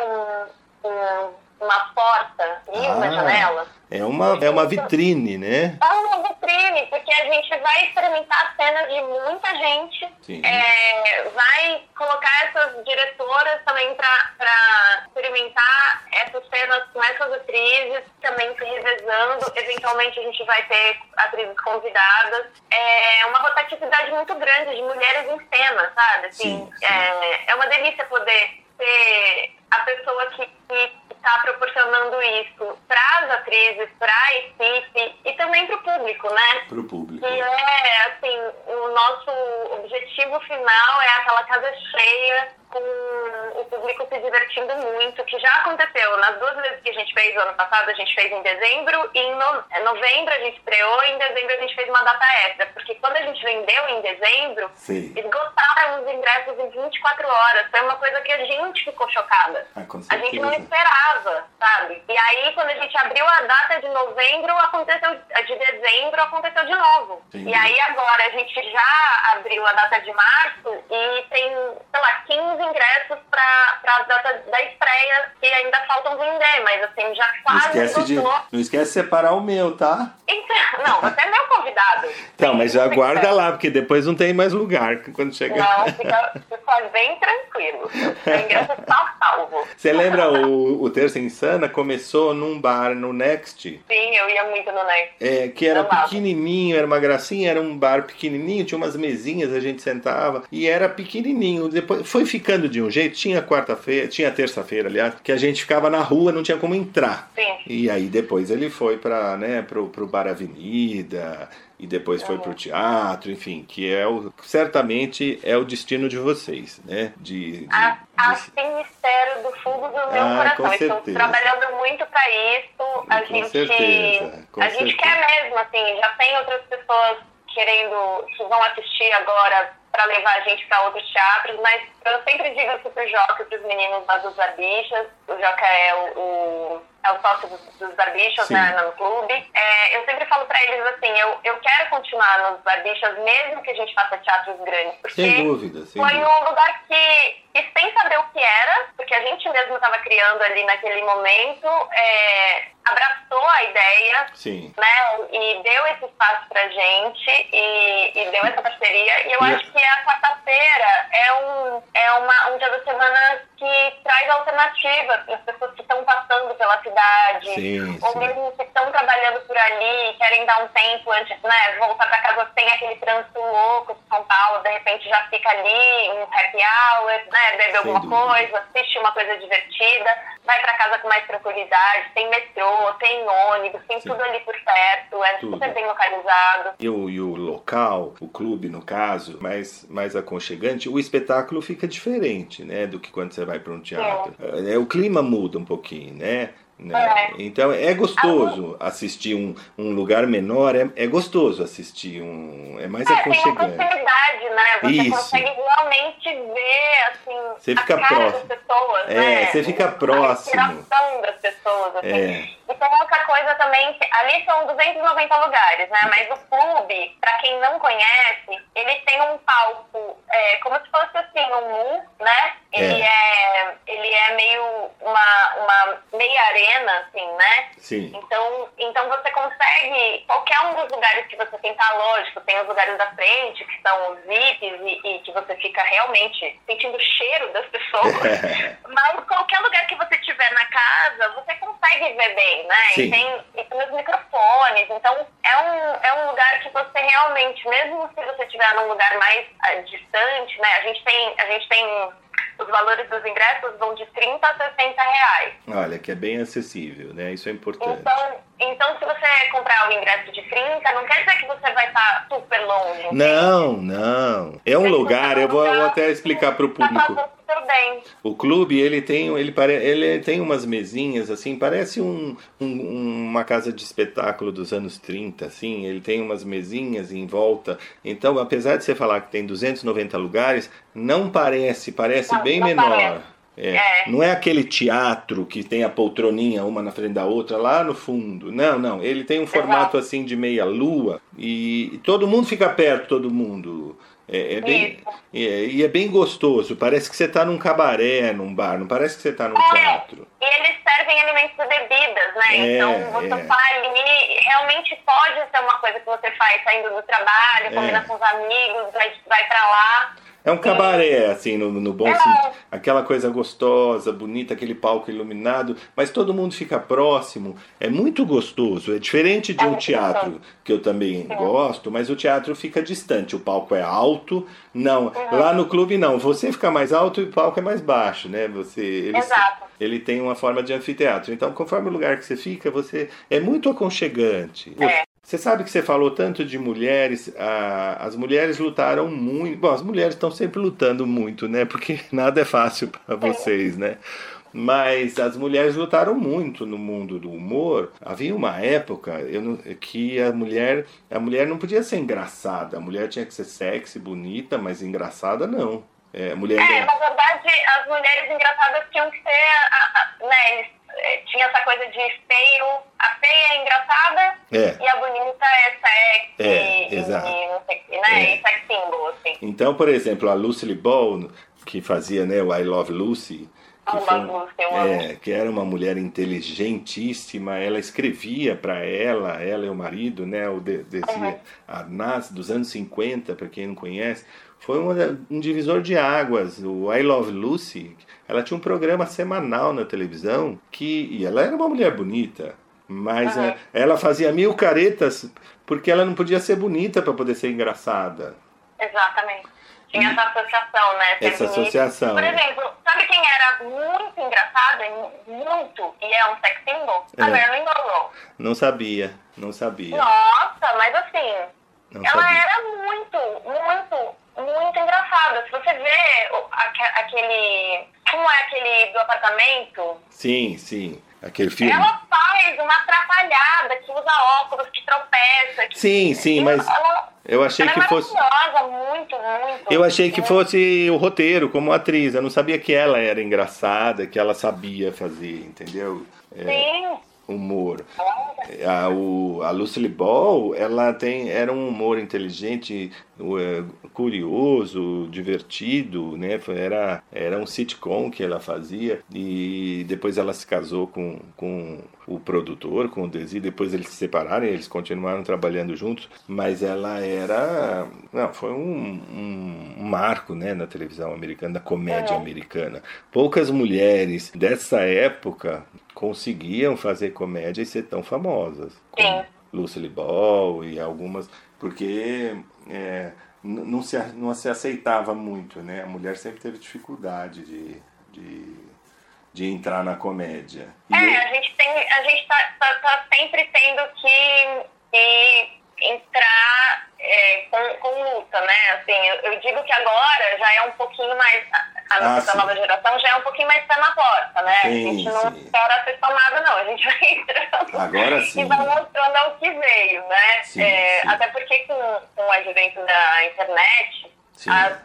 um, um uma porta e ah, uma janela. É uma, é uma vitrine, né? É uma vitrine, porque a gente vai experimentar cenas de muita gente, é, vai colocar essas diretoras também para experimentar essas cenas com essas atrizes, também se revezando. Eventualmente a gente vai ter atrizes convidadas. É uma rotatividade muito grande de mulheres em cena, sabe? Assim, sim, sim. É, é uma delícia poder ser a pessoa que está proporcionando isso para as atrizes, para a equipe e também para o público, né? Para o público. Que é, assim, o nosso objetivo final é aquela casa cheia com o público se divertindo muito, que já aconteceu nas duas vezes que a gente fez o ano passado, a gente fez em dezembro, e em é, novembro a gente estreou, e em dezembro a gente fez uma data extra, porque quando a gente vendeu em dezembro, Sim. esgotaram os ingressos em 24 horas. Foi uma coisa que a gente ficou chocada. Ah, a gente não esperava, sabe? E aí, quando a gente abriu a data de novembro, aconteceu, de dezembro, aconteceu de novo. Sim. E aí agora a gente já abriu a data de março e tem, sei lá, 15 ingressos para a data da estreia que ainda faltam vender, mas assim, já quase. Não esquece, de, não esquece de separar o meu, tá? Então, não, você é meu convidado. Então, mas já guarda lá, porque depois não tem mais lugar quando chegar. Não, fica, fica bem tranquilo. O ingresso está salvo. Você lembra o, o Terça Insana começou num bar no Next? Sim, eu ia muito no Next. É, que era pequenininho, era uma gracinha, era um bar pequenininho, tinha umas mesinhas, a gente sentava e era pequenininho. Depois foi ficando de um jeito, tinha quarta-feira, tinha terça-feira, aliás, que a gente ficava na rua, não tinha como entrar. Sim. E aí depois ele foi para, né, pro, pro Bar Avenida, e depois foi para o teatro, enfim, que é o, certamente é o destino de vocês, né? De, de, a, assim do fundo do meu ah, coração. Estou trabalhando muito para isso. A com gente, certeza, com a certeza. gente quer mesmo, assim, já tem outras pessoas querendo que vão assistir agora para levar a gente para outros teatros, mas eu sempre digo isso pro Joca e pros meninos lá dos Arbichas. O Joca é o, o é o sócio dos, dos Barbichas né, no clube. É, eu sempre falo para eles assim, eu, eu quero continuar nos Barbichas mesmo que a gente faça teatros grandes. Porque sem dúvida, sem foi dúvida. um lugar que, que, sem saber o que era, porque a gente mesmo estava criando ali naquele momento, é, abraçou a ideia, Sim. né, e deu esse espaço pra gente e, e deu essa parceria. E eu e acho que a quarta-feira é um, é uma, um dia da semana que traz alternativa para as pessoas que estão passando pela cidade, sim, ou sim. mesmo que estão trabalhando por ali, querem dar um tempo antes, né, voltar para casa sem aquele trânsito louco de São Paulo, de repente já fica ali, um happy hour, né, bebe alguma dúvida. coisa, assiste uma coisa divertida, vai para casa com mais tranquilidade, tem metrô, tem ônibus, tem Sim. tudo ali por perto, é Tudo. super bem localizado. E o, e o local, o clube no caso, mais, mais aconchegante, o espetáculo fica diferente, né, do que quando você vai para um teatro. É, o clima muda um pouquinho, né? Né? É. Então é gostoso assistir um, um lugar menor, é, é gostoso assistir um. É mais é, aconchegante. Tem né? Você Isso. consegue realmente ver assim, você fica a cara próximo. das pessoas. É, né? você fica próximo. A das pessoas. Assim. É. E tem outra coisa também, ali são 290 lugares, né? Mas o clube, para quem não conhece, ele tem um palco é, como se fosse assim, um mu, né? Ele é. é. ele é meio uma, uma meia arena, assim, né? Sim. Então, então você consegue, qualquer um dos lugares que você tentar, lógico, tem os lugares da frente, que são os VIPs e, e que você fica realmente sentindo o cheiro das pessoas. *laughs* Mas qualquer lugar que você tiver na casa, você consegue ver bem, né? Sim. E tem, e tem os microfones. Então, é um, é um lugar que você realmente, mesmo se você estiver num lugar mais uh, distante, né? A gente tem, a gente tem os valores dos ingressos vão de 30 a 60 reais. Olha, que é bem acessível, né? Isso é importante. Então, então se você comprar o ingresso de 30, não quer dizer que você vai estar super longe. Não, não. É um lugar, eu vou, vou até explicar para o público. bem. O clube, ele tem, ele pare, ele tem umas mesinhas, assim, parece um, um, uma casa de espetáculo dos anos 30, assim, ele tem umas mesinhas em volta. Então, apesar de você falar que tem 290 lugares, não parece, parece não, bem não menor. Parece. É, é. Não é aquele teatro que tem a poltroninha uma na frente da outra lá no fundo. Não, não. Ele tem um formato assim de meia lua e, e todo mundo fica perto, todo mundo. É, é bem, é, e é bem gostoso. Parece que você está num cabaré, num bar, não parece que você está num é, teatro. E eles servem alimentos e bebidas, né? É, então você é. tá ali, realmente pode ser uma coisa que você faz saindo do trabalho, combina com os amigos, vai, vai para lá. É um cabaré, assim, no, no bom é. sentido. Aquela coisa gostosa, bonita, aquele palco iluminado, mas todo mundo fica próximo. É muito gostoso. É diferente de é um teatro. Que eu também Sim. gosto, mas o teatro fica distante. O palco é alto. Não, uhum. lá no clube não. Você fica mais alto e o palco é mais baixo, né? Você, ele, Exato. ele tem uma forma de anfiteatro. Então, conforme o lugar que você fica, você é muito aconchegante. É. Você sabe que você falou tanto de mulheres, as mulheres lutaram muito. Bom, as mulheres estão sempre lutando muito, né? Porque *laughs* nada é fácil para vocês, né? Mas as mulheres lutaram muito no mundo do humor. Havia uma época não, que a mulher, a mulher não podia ser engraçada. A mulher tinha que ser sexy, bonita, mas engraçada não. É, mulher é, na verdade, as mulheres engraçadas tinham que ser, a, a, né, é, tinha essa coisa de feio, a feia é engraçada é. e a bonita é sexy, é, exato. E, não sei, né, é. e sex symbol, assim. Então, por exemplo, a Lucille Ball, que fazia né, o I Love Lucy, que, é, que era uma mulher inteligentíssima, ela escrevia para ela, ela e o marido, né, o de, desse, uhum. a Nas dos anos 50, para quem não conhece, foi um, um divisor de águas. O I Love Lucy, ela tinha um programa semanal na televisão que e ela era uma mulher bonita, mas uhum. ela fazia mil caretas porque ela não podia ser bonita para poder ser engraçada. Exatamente. Tinha essa associação, né? Essa associação. Por exemplo, sabe quem era muito engraçada, muito, e é um sex symbol? É. A Marilyn Monroe. Não sabia, não sabia. Nossa, mas assim, não ela sabia. era muito, muito, muito engraçada. Se você vê aquele. Como é aquele do apartamento? Sim, sim. Aquele filme. Ela faz uma atrapalhada, que usa óculos, que tropeça. Que... Sim, sim, mas. Ela, eu achei ela que é fosse. muito, muito. Eu achei que fosse o roteiro, como atriz. Eu não sabia que ela era engraçada, que ela sabia fazer, entendeu? É... Sim humor. A, o, a Lucille Ball, ela tem, era um humor inteligente, é, curioso, divertido, né? Era, era um sitcom que ela fazia e depois ela se casou com, com o produtor, com o Desi, depois eles se separaram e eles continuaram trabalhando juntos, mas ela era, não, foi um, um, marco, né, na televisão americana, da comédia americana. Poucas mulheres dessa época conseguiam fazer comédia e ser tão famosas. Sim. Lucille Ball e algumas, porque é, não, se, não se aceitava muito, né? A mulher sempre teve dificuldade de, de, de entrar na comédia. E é, eu... a gente tem, a gente tá, tá, tá sempre tendo que, que entrar é, com, com luta, né? Assim, eu, eu, digo que agora já é um pouquinho mais a ah, nossa nova geração já é um pouquinho mais pé na porta, né? Sim, a gente não sim. espera ser tomada, não. A gente *laughs* vai entrando Agora sim. e vai mostrando o que veio, né? Sim, é. Até porque com, com o advento da internet, as,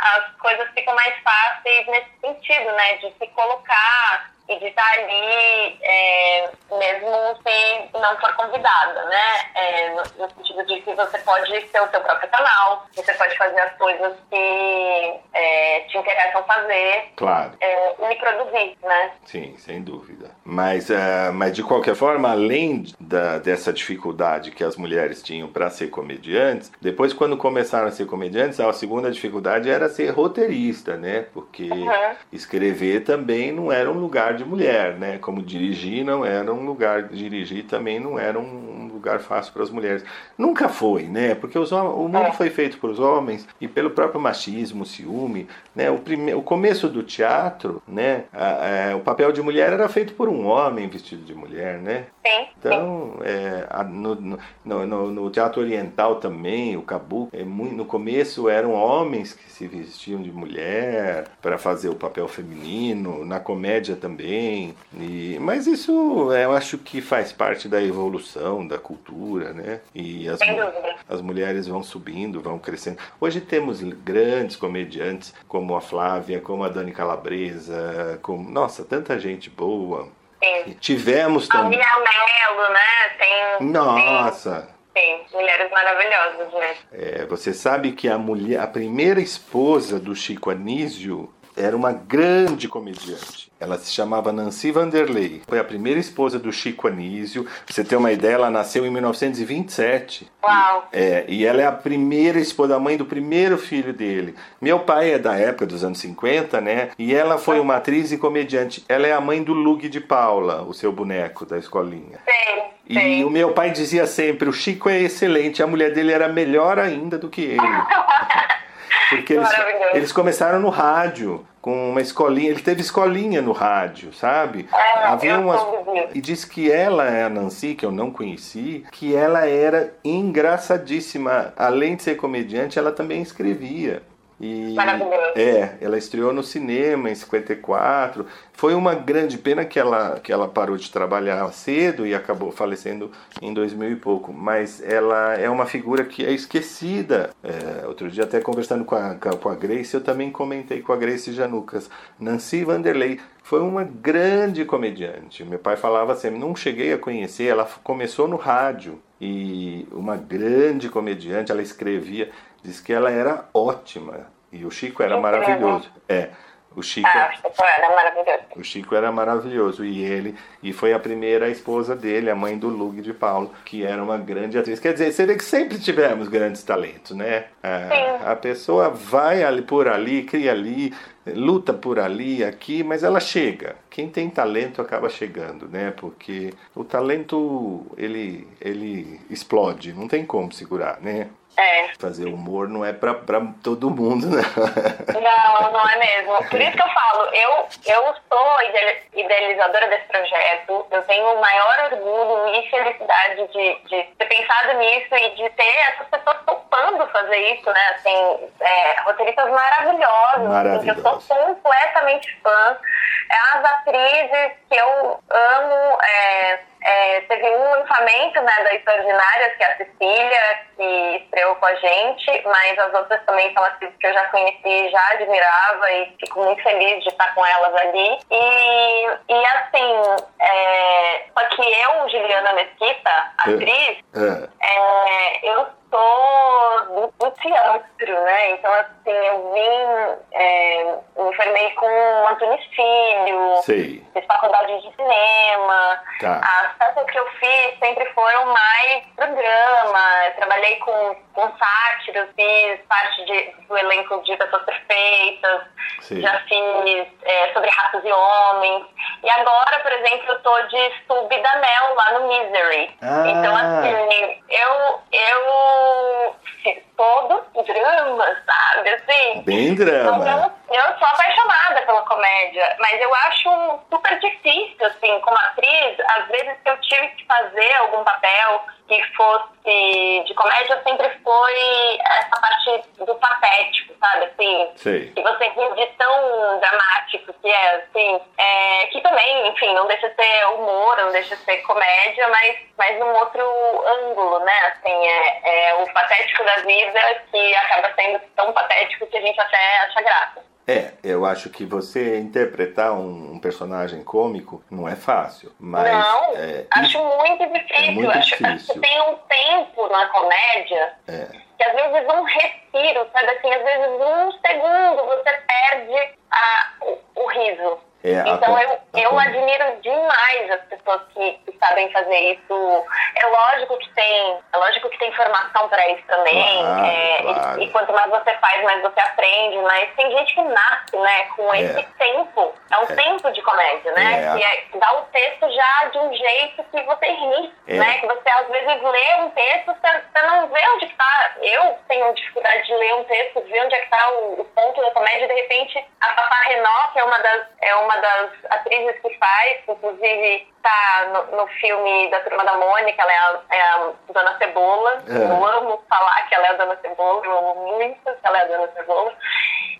as coisas ficam mais fáceis nesse sentido, né? De se colocar e de estar ali, é, mesmo se não for convidada, né? É, no, no, sentido de que você pode ser o seu próprio canal, você pode fazer as coisas que é, te interessam fazer claro. É, e produzir, né? Sim, sem dúvida. Mas, uh, mas de qualquer forma, além da, dessa dificuldade que as mulheres tinham para ser comediantes, depois quando começaram a ser comediantes, a segunda dificuldade era ser roteirista, né? Porque uhum. escrever também não era um lugar de mulher, né? Como dirigir não era um lugar, dirigir também não era um lugar fácil para as mulheres. Nunca foi, né? Porque os, o mundo é. foi feito por os homens e pelo próprio machismo, ciúme, né? O, prime, o começo do teatro, né? A, a, o papel de mulher era feito por um homem vestido de mulher, né? Sim. Então, é, a, no, no, no, no, teatro oriental também, o kabuki, é muito, no começo eram homens que se vestiam de mulher para fazer o papel feminino, na comédia também. E, mas isso é, eu acho que faz parte da evolução da cultura, né? E as, as mulheres vão subindo, vão crescendo. Hoje temos grandes comediantes como a Flávia, como a Dani Calabresa, como nossa, tanta gente boa. Sim. Tivemos também. A Melo, né? Tem. Nossa! Tem. Sim, mulheres maravilhosas, né? É, você sabe que a mulher, a primeira esposa do Chico Anísio era uma grande comediante. Ela se chamava Nancy Vanderlei. Foi a primeira esposa do Chico Anísio. Pra você ter uma ideia, ela nasceu em 1927. Uau! E, é, e ela é a primeira esposa, a mãe do primeiro filho dele. Meu pai é da época dos anos 50, né? E ela foi uma atriz e comediante. Ela é a mãe do Lug de Paula, o seu boneco da escolinha. Sim. E Sim. o meu pai dizia sempre: o Chico é excelente, a mulher dele era melhor ainda do que ele. *laughs* Porque eles, eles começaram no rádio com uma escolinha. Ele teve escolinha no rádio, sabe? É, Havia umas... E disse que ela, a Nancy, que eu não conheci, que ela era engraçadíssima. Além de ser comediante, ela também escrevia. E, é, ela estreou no cinema em 54. Foi uma grande pena que ela, que ela parou de trabalhar cedo e acabou falecendo em 2000 e pouco. Mas ela é uma figura que é esquecida. É, outro dia, até conversando com a, com a Grace, eu também comentei com a Grace Janucas. Nancy Vanderlei foi uma grande comediante. Meu pai falava assim: não cheguei a conhecer, ela começou no rádio. E uma grande comediante, ela escrevia Diz que ela era ótima e o Chico era maravilhoso. É. O Chico, ah, era maravilhoso. O Chico era maravilhoso e ele e foi a primeira esposa dele, a mãe do Lug de Paulo, que era uma grande atriz. Quer dizer, você vê que sempre tivemos grandes talentos, né? A, a pessoa vai ali por ali, cria ali, luta por ali, aqui, mas ela chega. Quem tem talento acaba chegando, né? Porque o talento ele ele explode, não tem como segurar, né? É. Fazer humor não é pra, pra todo mundo, né? Não, não é mesmo. Por isso que eu falo, eu, eu sou idealizadora desse projeto, eu tenho o maior orgulho e felicidade de, de ter pensado nisso e de ter essas pessoas topando fazer isso, né? Assim, é, roteiristas maravilhosos, Maravilhoso. eu sou completamente fã. É as atrizes que eu amo, é, é, teve um lançamento né, da Extraordinária, que é a Cecília, que estreou com a gente, mas as outras também são atrizes que eu já conheci, já admirava e fico muito feliz de estar com elas ali. E, e assim, é, só que eu, Juliana Mesquita, é. atriz, é. é. eu sou do, do, teatro, né? Então, assim, eu vim, é, me formei com Antônio Filho, Sei. fiz faculdade de cinema. Tá. As peças que eu fiz sempre foram mais programa. Eu trabalhei com, com sátiros, fiz parte de, do elenco de Pessoas Perfeitas, já fiz é, sobre ratos e homens. E agora, por exemplo, eu tô de sub da Mel lá no Misery. Ah. Então, assim, eu, eu todo drama, sabe? Assim, Bem drama. Eu, eu sou apaixonada pela comédia, mas eu acho super difícil, assim, como atriz, às vezes que eu tive que fazer algum papel que fosse de comédia sempre foi essa parte do patético, sabe? Assim, Sei. que você ri de tão dramático que é, assim, é, que também, enfim, não deixa de ser humor, não deixa de ser comédia, mas, mas num outro ângulo, né? Assim, é, é o patético da vida que acaba sendo tão patético que a gente até acha graça. É, eu acho que você interpretar um, um personagem cômico não é fácil, mas não, é, acho muito difícil. é muito acho, difícil. acho que tem um tempo na comédia é, que às vezes um respiro, sabe assim, às vezes um segundo você perde a, o, o riso. É Então eu, a eu com- admiro demais as pessoas que, que sabem fazer isso. É lógico que tem, é lógico que tem formação para isso também. Claro, é, e- claro. E, quanto mais você faz, mais você aprende. Mas tem gente que nasce, né, com É. esse tempo. É um É. tempo de comédia, né? É. Que é dar o texto já de um jeito que você ri, né? Que você às vezes lê um texto, você, você não vê onde que tá. Eu tenho dificuldade de ler um texto, ver onde é que tá o, o ponto da comédia. De repente, a Fafá Renó, que é uma das, é uma das atrizes que faz, inclusive tá no, no filme da Turma da Mônica, ela é a, é a Dona Cebola. É. Eu amo falar que ela é a Dona Cebola, eu amo muito que ela é a Dona Cebola.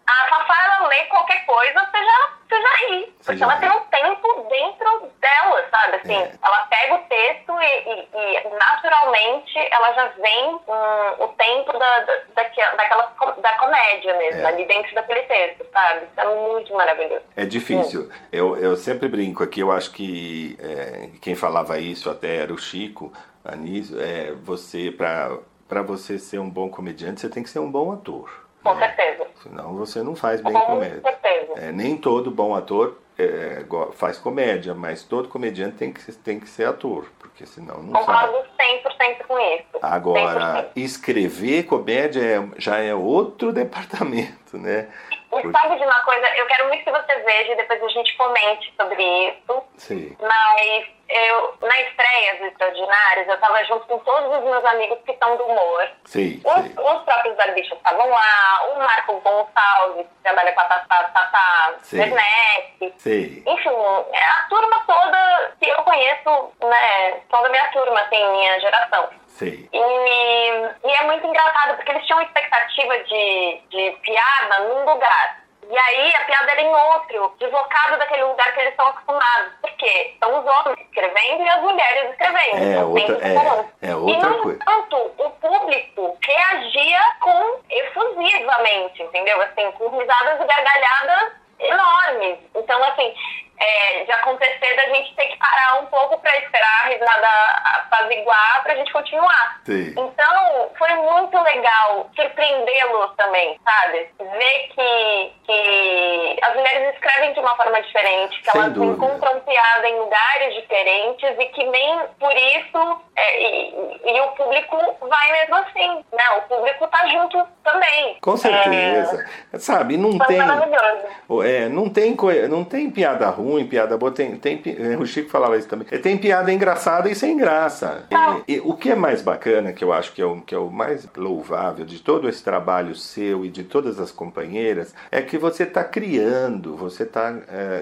A Fafá, ela lê qualquer coisa, você já, você já ri. Você Porque já ela ri. tem um tempo dentro dela, sabe? Assim, É. ela pega o texto e, e- e, naturalmente ela já vem hum, o tempo da, da, daquela, da comédia mesmo, É. ali dentro daquele texto, sabe? Isso é muito maravilhoso. É difícil. Eu, eu sempre brinco aqui, eu acho que é, quem falava isso até era o Chico Anísio. É, você, para você ser um bom comediante, você tem que ser um bom ator. Com né? certeza. Senão você não faz bem Com comédia. certeza. É, nem todo bom ator é, faz comédia, mas todo comediante tem que, tem que ser ator, porque senão não faz. Concordo 100% com isso. Agora, 100%. escrever comédia é- já é outro *laughs* departamento, né? E sabe de uma coisa? Eu quero muito que você veja e depois a gente comente sobre isso. Sim. Mas eu, na estreia dos Extraordinários, eu tava junto com todos os meus amigos que são do humor. Sim, Os, sim. os próprios barbichos estavam lá, o Marco Gonçalves, que trabalha com a Tata, Tata Sim. Werneck. Sim. Enfim, é a turma toda que eu conheço, né? Toda a minha turma, assim, minha geração. Sim. E, e é muito engraçado, porque eles tinham expectativa de, de piada num lugar. E aí a piada era em outro, deslocado daquele lugar que eles estão acostumados. Por quê? São os homens escrevendo e as mulheres escrevendo. É, São outra- é, é outra e, no coisa. entanto, o público reagia com efusivamente, entendeu? Assim, com risadas e gargalhadas enormes. Então, assim, é, de acontecer da gente ter que parar um pouco para esperar a risada apaziguar pra gente continuar. Sim. Então, foi muito legal surpreendê-los também, sabe? Ver que, que as mulheres escrevem de uma forma diferente, que Sem elas dúvida. encontram piada em lugares diferentes e que nem por isso é, e, e o público vai mesmo assim, né? O público tá junto também. Com certeza. Sabe, não É, tem. É, não tem, não tem piada ruim, piada boa, tem, tem, é, o Chico falava isso também. É, Tem piada engraçada e sem graça. E, e o que é mais bacana, que eu acho que é, o, que é o mais louvável de todo esse trabalho seu e de todas as companheiras, é que você está criando, você está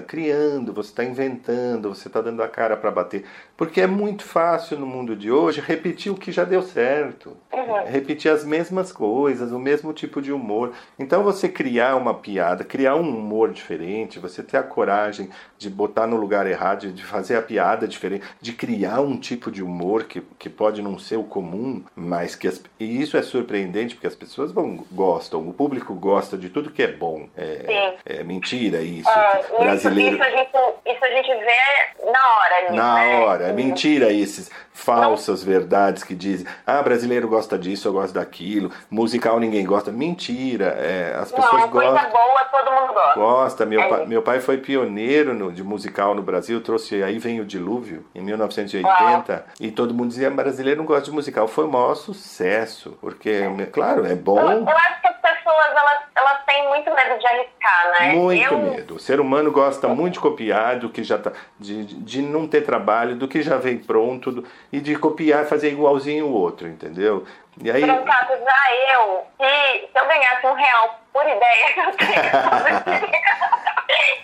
criando, você está inventando, você está dando a cara para bater. Porque é muito fácil no mundo de hoje repetir o que já deu certo. Uhum. Repetir as mesmas coisas, o mesmo tipo de humor. Então você criar uma piada, criar um humor diferente, você ter a coragem de botar no lugar errado, de fazer a piada diferente, de criar um tipo de humor que, que pode não ser o comum, mas que as, e isso é surpreendente porque as pessoas vão, gostam, o público gosta de tudo que é bom. É, é mentira isso. Ah, isso, brasileiro isso, a gente, isso a gente vê na hora ali, na né? hora, é mentira esses falsas verdades que dizem, ah, brasileiro gosta disso, eu gosto daquilo, musical ninguém gosta. Mentira, é, as pessoas Não, coisa gostam. boa todo mundo gosta. Gosta, meu, É pai, isso. meu pai foi pioneiro no- de musical no Brasil, trouxe Aí Vem o Dilúvio, em 1980, e todo mundo dizia, brasileiro não gosta de musical. Foi o maior sucesso, porque, claro, é Eu, bom, eu acho que as pessoas, elas, elas têm muito medo de arriscar, né? muito eu, medo. O ser humano gosta muito de copiar, do que já tá, de, de não ter trabalho, do que já vem pronto, do- e de copiar e fazer igualzinho o outro, entendeu? E aí, Por caso, já eu, se, se eu ganhasse um real por ideia que *laughs* eu tenho, *laughs*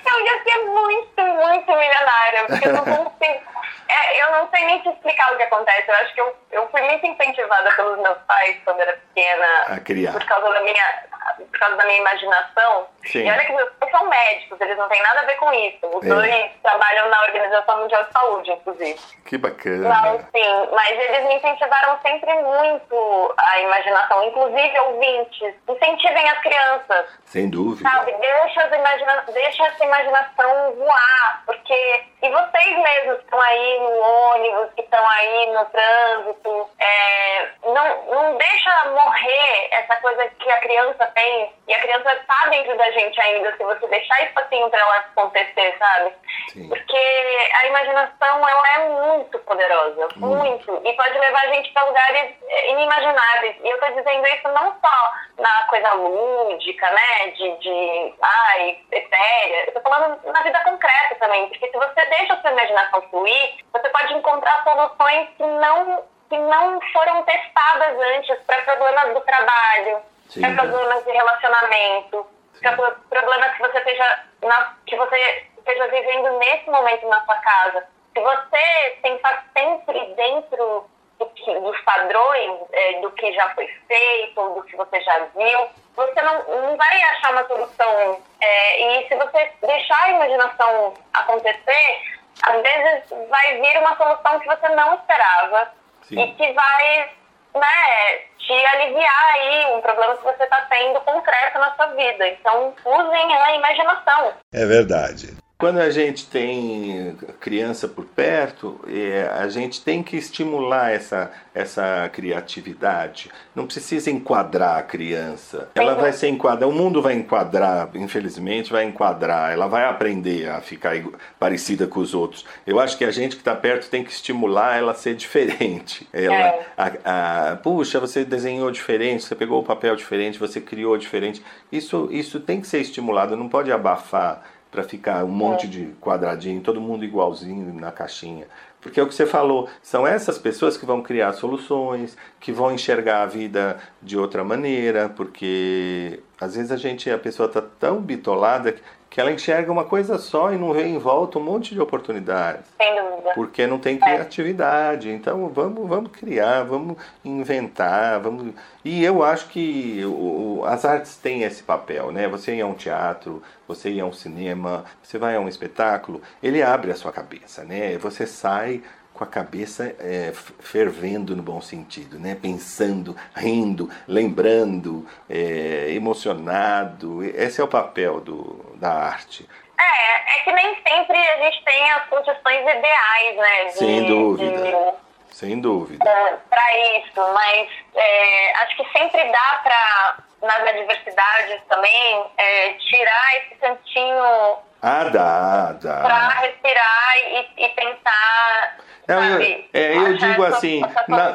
eu ia ser muito, muito milionária, porque eu não *laughs* consigo. é, eu não sei nem te explicar o que acontece. Eu acho que eu, eu fui muito incentivada pelos meus pais quando era pequena. A criar. Por causa da minha, por causa da minha imaginação. Sim. E olha que meus pais são médicos, eles não têm nada a ver com isso. Os É. dois trabalham na Organização Mundial de Saúde, inclusive. Que bacana. Mas sim, mas eles me incentivaram sempre muito a imaginação, inclusive ouvintes. Incentivem as crianças, Sem dúvida. sabe? Deixa, as imagina... Deixa essa imaginação voar, porque. E vocês mesmos que estão aí no ônibus, que estão aí no trânsito, é, não, não deixa morrer essa coisa que a criança tem, e a criança está dentro da gente ainda, se você deixar espacinho para ela acontecer, sabe? Sim. Porque a imaginação ela é muito poderosa, muito. E pode levar a gente para lugares eh, inimagináveis. E eu tô dizendo isso não só na coisa lúdica, né? De, de ai, etérea. Eu tô falando na vida concreta também. Porque se você deixa a sua imaginação fluir, você pode encontrar soluções que não, que não foram testadas antes para problemas do trabalho, Sim. para problemas de relacionamento, para pro- problemas que você esteja na, que você esteja vivendo nesse momento na sua casa. Se você pensar sempre dentro do que, dos padrões, eh, do que já foi feito, ou do que você já viu, você não, não vai achar uma solução. Eh, e se você deixar a imaginação acontecer, às vezes vai vir uma solução que você não esperava Sim. e que vai né, te aliviar aí um problema que você está tendo concreto na sua vida. Então, usem a imaginação. É verdade. Quando a gente tem criança por perto, é, a gente tem que estimular essa, essa criatividade. Não precisa enquadrar a criança. Ela vai ser enquadrada, o mundo vai enquadrar, infelizmente, vai enquadrar. Ela vai aprender a ficar parecida com os outros. Eu acho que a gente que está perto tem que estimular ela a ser diferente. *laughs* Ela, É. a- a- puxa, você desenhou diferente, você pegou o papel diferente, você criou diferente. Isso, isso tem que ser estimulado, não pode abafar para ficar um monte de quadradinho, todo mundo igualzinho na caixinha. Porque é o que você falou, são essas pessoas que vão criar soluções, que vão enxergar a vida de outra maneira, porque às vezes a gente, a pessoa está tão bitolada que- ela enxerga uma coisa só e não vê em volta um monte de oportunidades Sem dúvida. porque não tem criatividade. Então vamos, vamos criar, vamos inventar, vamos. E eu acho que o- as artes têm esse papel, né? Você ir a um teatro, você ir a um cinema, você vai a um espetáculo, ele abre a sua cabeça, né? Você sai com a cabeça é, fervendo no bom sentido, né? Pensando, rindo, lembrando, é, emocionado. Esse é o papel do, da arte. É, é que nem sempre a gente tem as condições ideais, né? de- Sem dúvida. de- Sem dúvida. para isso, mas é, acho que sempre dá para, nas adversidades também, é, tirar esse cantinho Ah, dá, para dá. respirar e, e tentar, Não, eu- sabe, é, eu achar digo assim, essas na-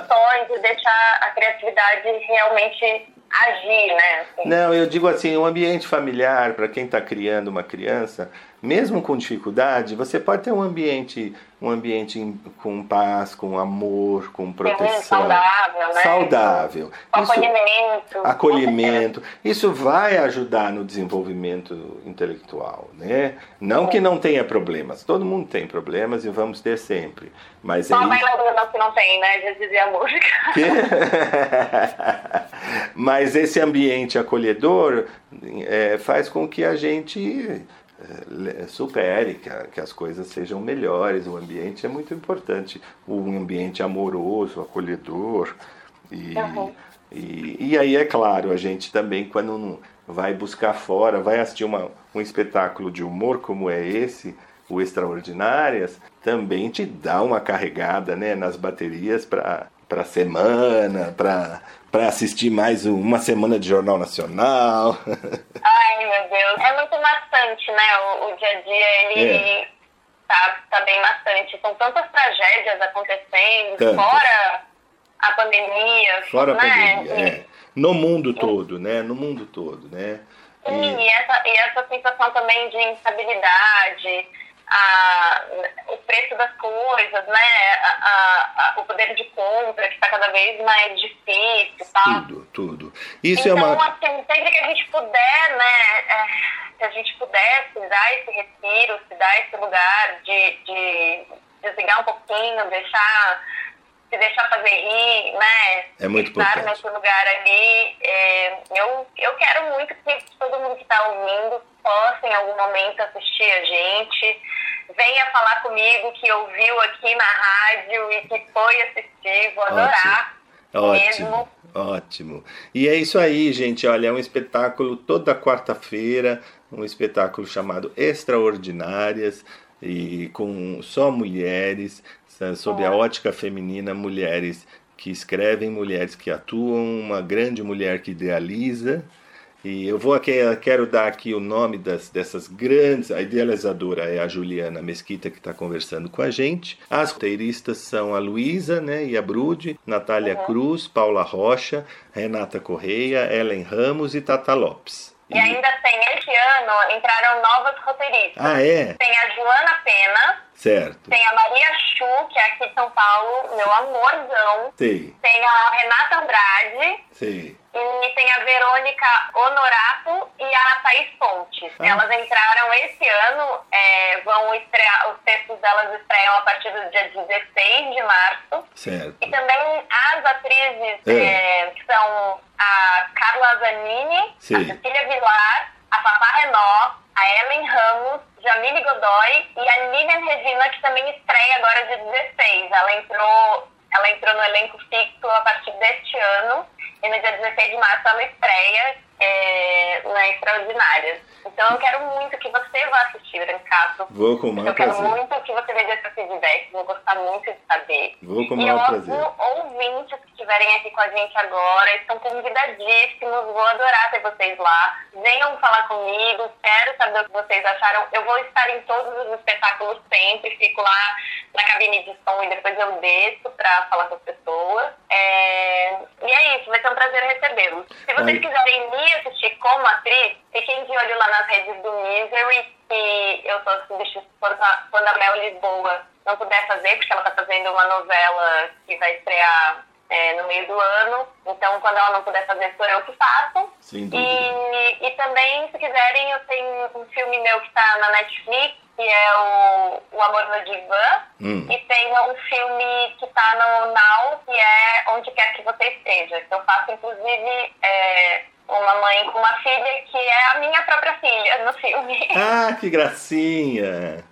e deixar a criatividade realmente agir, né? assim. Não, eu digo assim, o ambiente familiar, para quem está criando uma criança, mesmo com dificuldade, você pode ter um ambiente, um ambiente com paz, com amor, com proteção. saudável, né? Saudável. Com Isso- acolhimento. acolhimento. Isso vai ajudar no desenvolvimento intelectual, né? Não que não tenha problemas. Todo mundo tem problemas e vamos ter sempre. Mas é Só vai isso. lembrando que não tem, né? Já dizia a música. Mas esse ambiente acolhedor é, faz com que a gente é, supere, que, a- que as coisas sejam melhores. O ambiente é muito importante. Um ambiente amoroso, acolhedor. E, Uhum. e, e aí, é claro, a gente também, quando vai buscar fora, vai assistir uma, um espetáculo de humor como é esse, o Extraordinárias, também te dá uma carregada né, nas baterias para para semana, para assistir mais um- uma semana de Jornal Nacional. *laughs* Ai, meu Deus. É muito maçante, né? O, o dia a dia, ele É. tá, tá bem maçante. São tantas tragédias acontecendo, Tantas. fora a pandemia. Fora a né? pandemia, é. No mundo todo, né? No mundo todo, né? E, E- e essa, e essa sensação também de instabilidade, a, o preço das coisas, né? A, a- o poder de compra que está cada vez mais difícil, tá? tudo, tudo. Isso então, é uma. assim, sempre que a gente puder, né, é, se a gente puder se dar esse respiro, se dar esse lugar de, de desligar um pouquinho, deixar deixar fazer rir, né? É muito Estar importante. nesse lugar ali. É, eu, eu quero muito que todo mundo que está ouvindo possa em algum momento assistir a gente. Venha falar comigo que ouviu aqui na rádio e que foi assistir. Vou adorar. Ótimo, mesmo. ótimo. E é isso aí, gente. Olha, é um espetáculo toda quarta-feira, um espetáculo chamado Extraordinárias e com só mulheres, sob a ótica feminina, mulheres que escrevem, mulheres que atuam, uma grande mulher que idealiza. E eu vou aqui, eu quero dar aqui o nome das, dessas grandes. A idealizadora é a Juliana Mesquita, que está conversando com a gente. As roteiristas são a Luísa né, e a Brude, Natália Cruz, Paula Rocha, Renata Correia, Ellen Ramos e Tata Lopes. E ainda tem, esse ano, entraram novas roteiristas. Ah, é? Tem a Joana Pena, Certo. tem a Maria Chu, que é aqui de São Paulo, meu amorzão. Sei, Tem a Renata Andrade, sei. E tem a Verônica Honorato e a Thaís Pontes. Ah. Elas entraram esse ano, é, vão estrear, os textos delas estreiam a partir do dia 16 de março. Certo. E também as atrizes, É. é, que são a Carla Zanini, Sim. a Cecília Vilar, a Papá Renó, a Ellen Ramos, Jamile Godoy e a Lilian Regina, que também estreia agora dia 16. Ela entrou, ela entrou no elenco fixo a partir deste ano e no dia 16 de março ela estreia é, na Extraordinárias. Então eu quero muito que você vá assistir, Brancato. Vou com o maior Eu quero prazer. muito que você veja seu feedback, vou gostar muito de saber. Vou com o E maior óbvio, prazer. ouvintes que estiverem aqui com a gente agora, estão convidadíssimos, vou adorar ter vocês lá. Venham falar comigo, quero saber o que vocês acharam. Eu vou estar em todos os espetáculos sempre, fico lá na cabine de som e depois eu desço para falar com as pessoas. É, E é isso, vai ser um prazer recebê-los. Se vocês Ai. quiserem me assistir como atriz, fiquem de olho lá nas redes do Misery, que eu tô substituindo quando a, quando a Mel Lisboa não puder fazer, porque ela tá fazendo uma novela que vai estrear é, no meio do ano. Então, quando ela não puder fazer, sou eu que faço. E, e também, se quiserem, eu tenho um filme meu que tá na Netflix, que é o, o Amor no Divã. Hum. E tem um filme que tá no Now, que é Onde Quer Que Você Esteja. Que eu faço, inclusive, é, uma mãe com uma filha que é a minha própria filha no filme. Ah, que gracinha!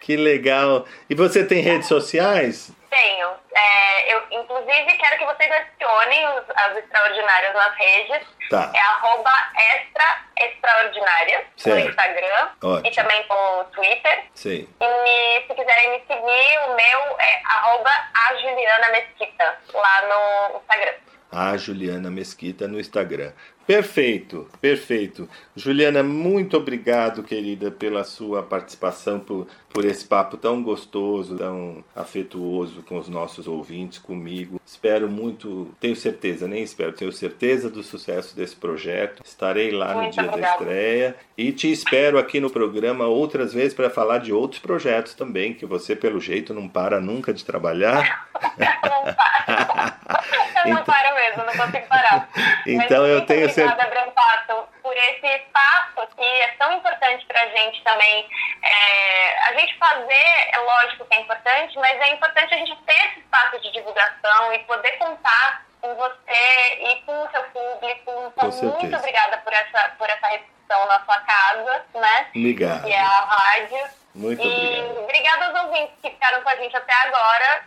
Que legal! E você tem redes sociais? Tenho. É, eu, inclusive, quero que vocês adicionem os- as extraordinárias nas redes. Tá. É arroba extra extraordinárias no. Instagram Ótimo. e também no Twitter. Sei. E se quiserem me seguir, o meu é arroba a Juliana Mesquita, lá no Instagram. A Juliana Mesquita no Instagram. Perfeito, perfeito. Juliana, muito obrigado, querida, pela sua participação, por, por esse papo tão gostoso, tão afetuoso com os nossos ouvintes, comigo. Espero muito, tenho certeza, nem espero, tenho certeza do sucesso desse projeto. Estarei lá no Muito dia da obrigada. estreia e te espero aqui no programa outras vezes para falar de outros projetos também, que você, pelo jeito, não para nunca de trabalhar. *laughs* não paro. *laughs* Eu não Então- paro mesmo, não consigo parar. *laughs* Então Mas eu tenho Brancato, por esse espaço que é tão importante pra gente também. É, a gente fazer, é lógico que é importante, mas é importante a gente ter esse espaço de divulgação e poder contar com você e com o seu público. Então, muito obrigada por essa, por essa recepção na sua casa, né? Obrigado. Que é a rádio. Muito e obrigado. obrigada aos ouvintes que ficaram com a gente até agora,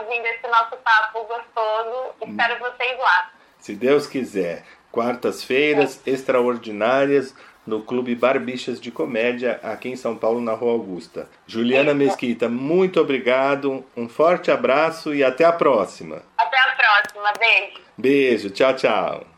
ouvindo esse nosso papo gostoso. Espero vocês lá. Se Deus quiser, quartas-feiras extraordinárias no Clube Barbichas de Comédia, aqui em São Paulo, na Rua Augusta. Juliana Mesquita, muito obrigado, um forte abraço e até a próxima. Até a próxima. Beijo. Beijo, tchau, tchau.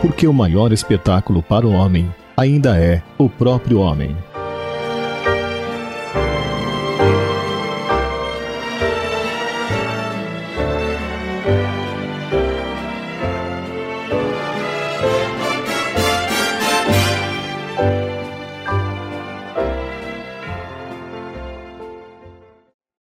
Porque o maior espetáculo para o homem ainda é o próprio homem.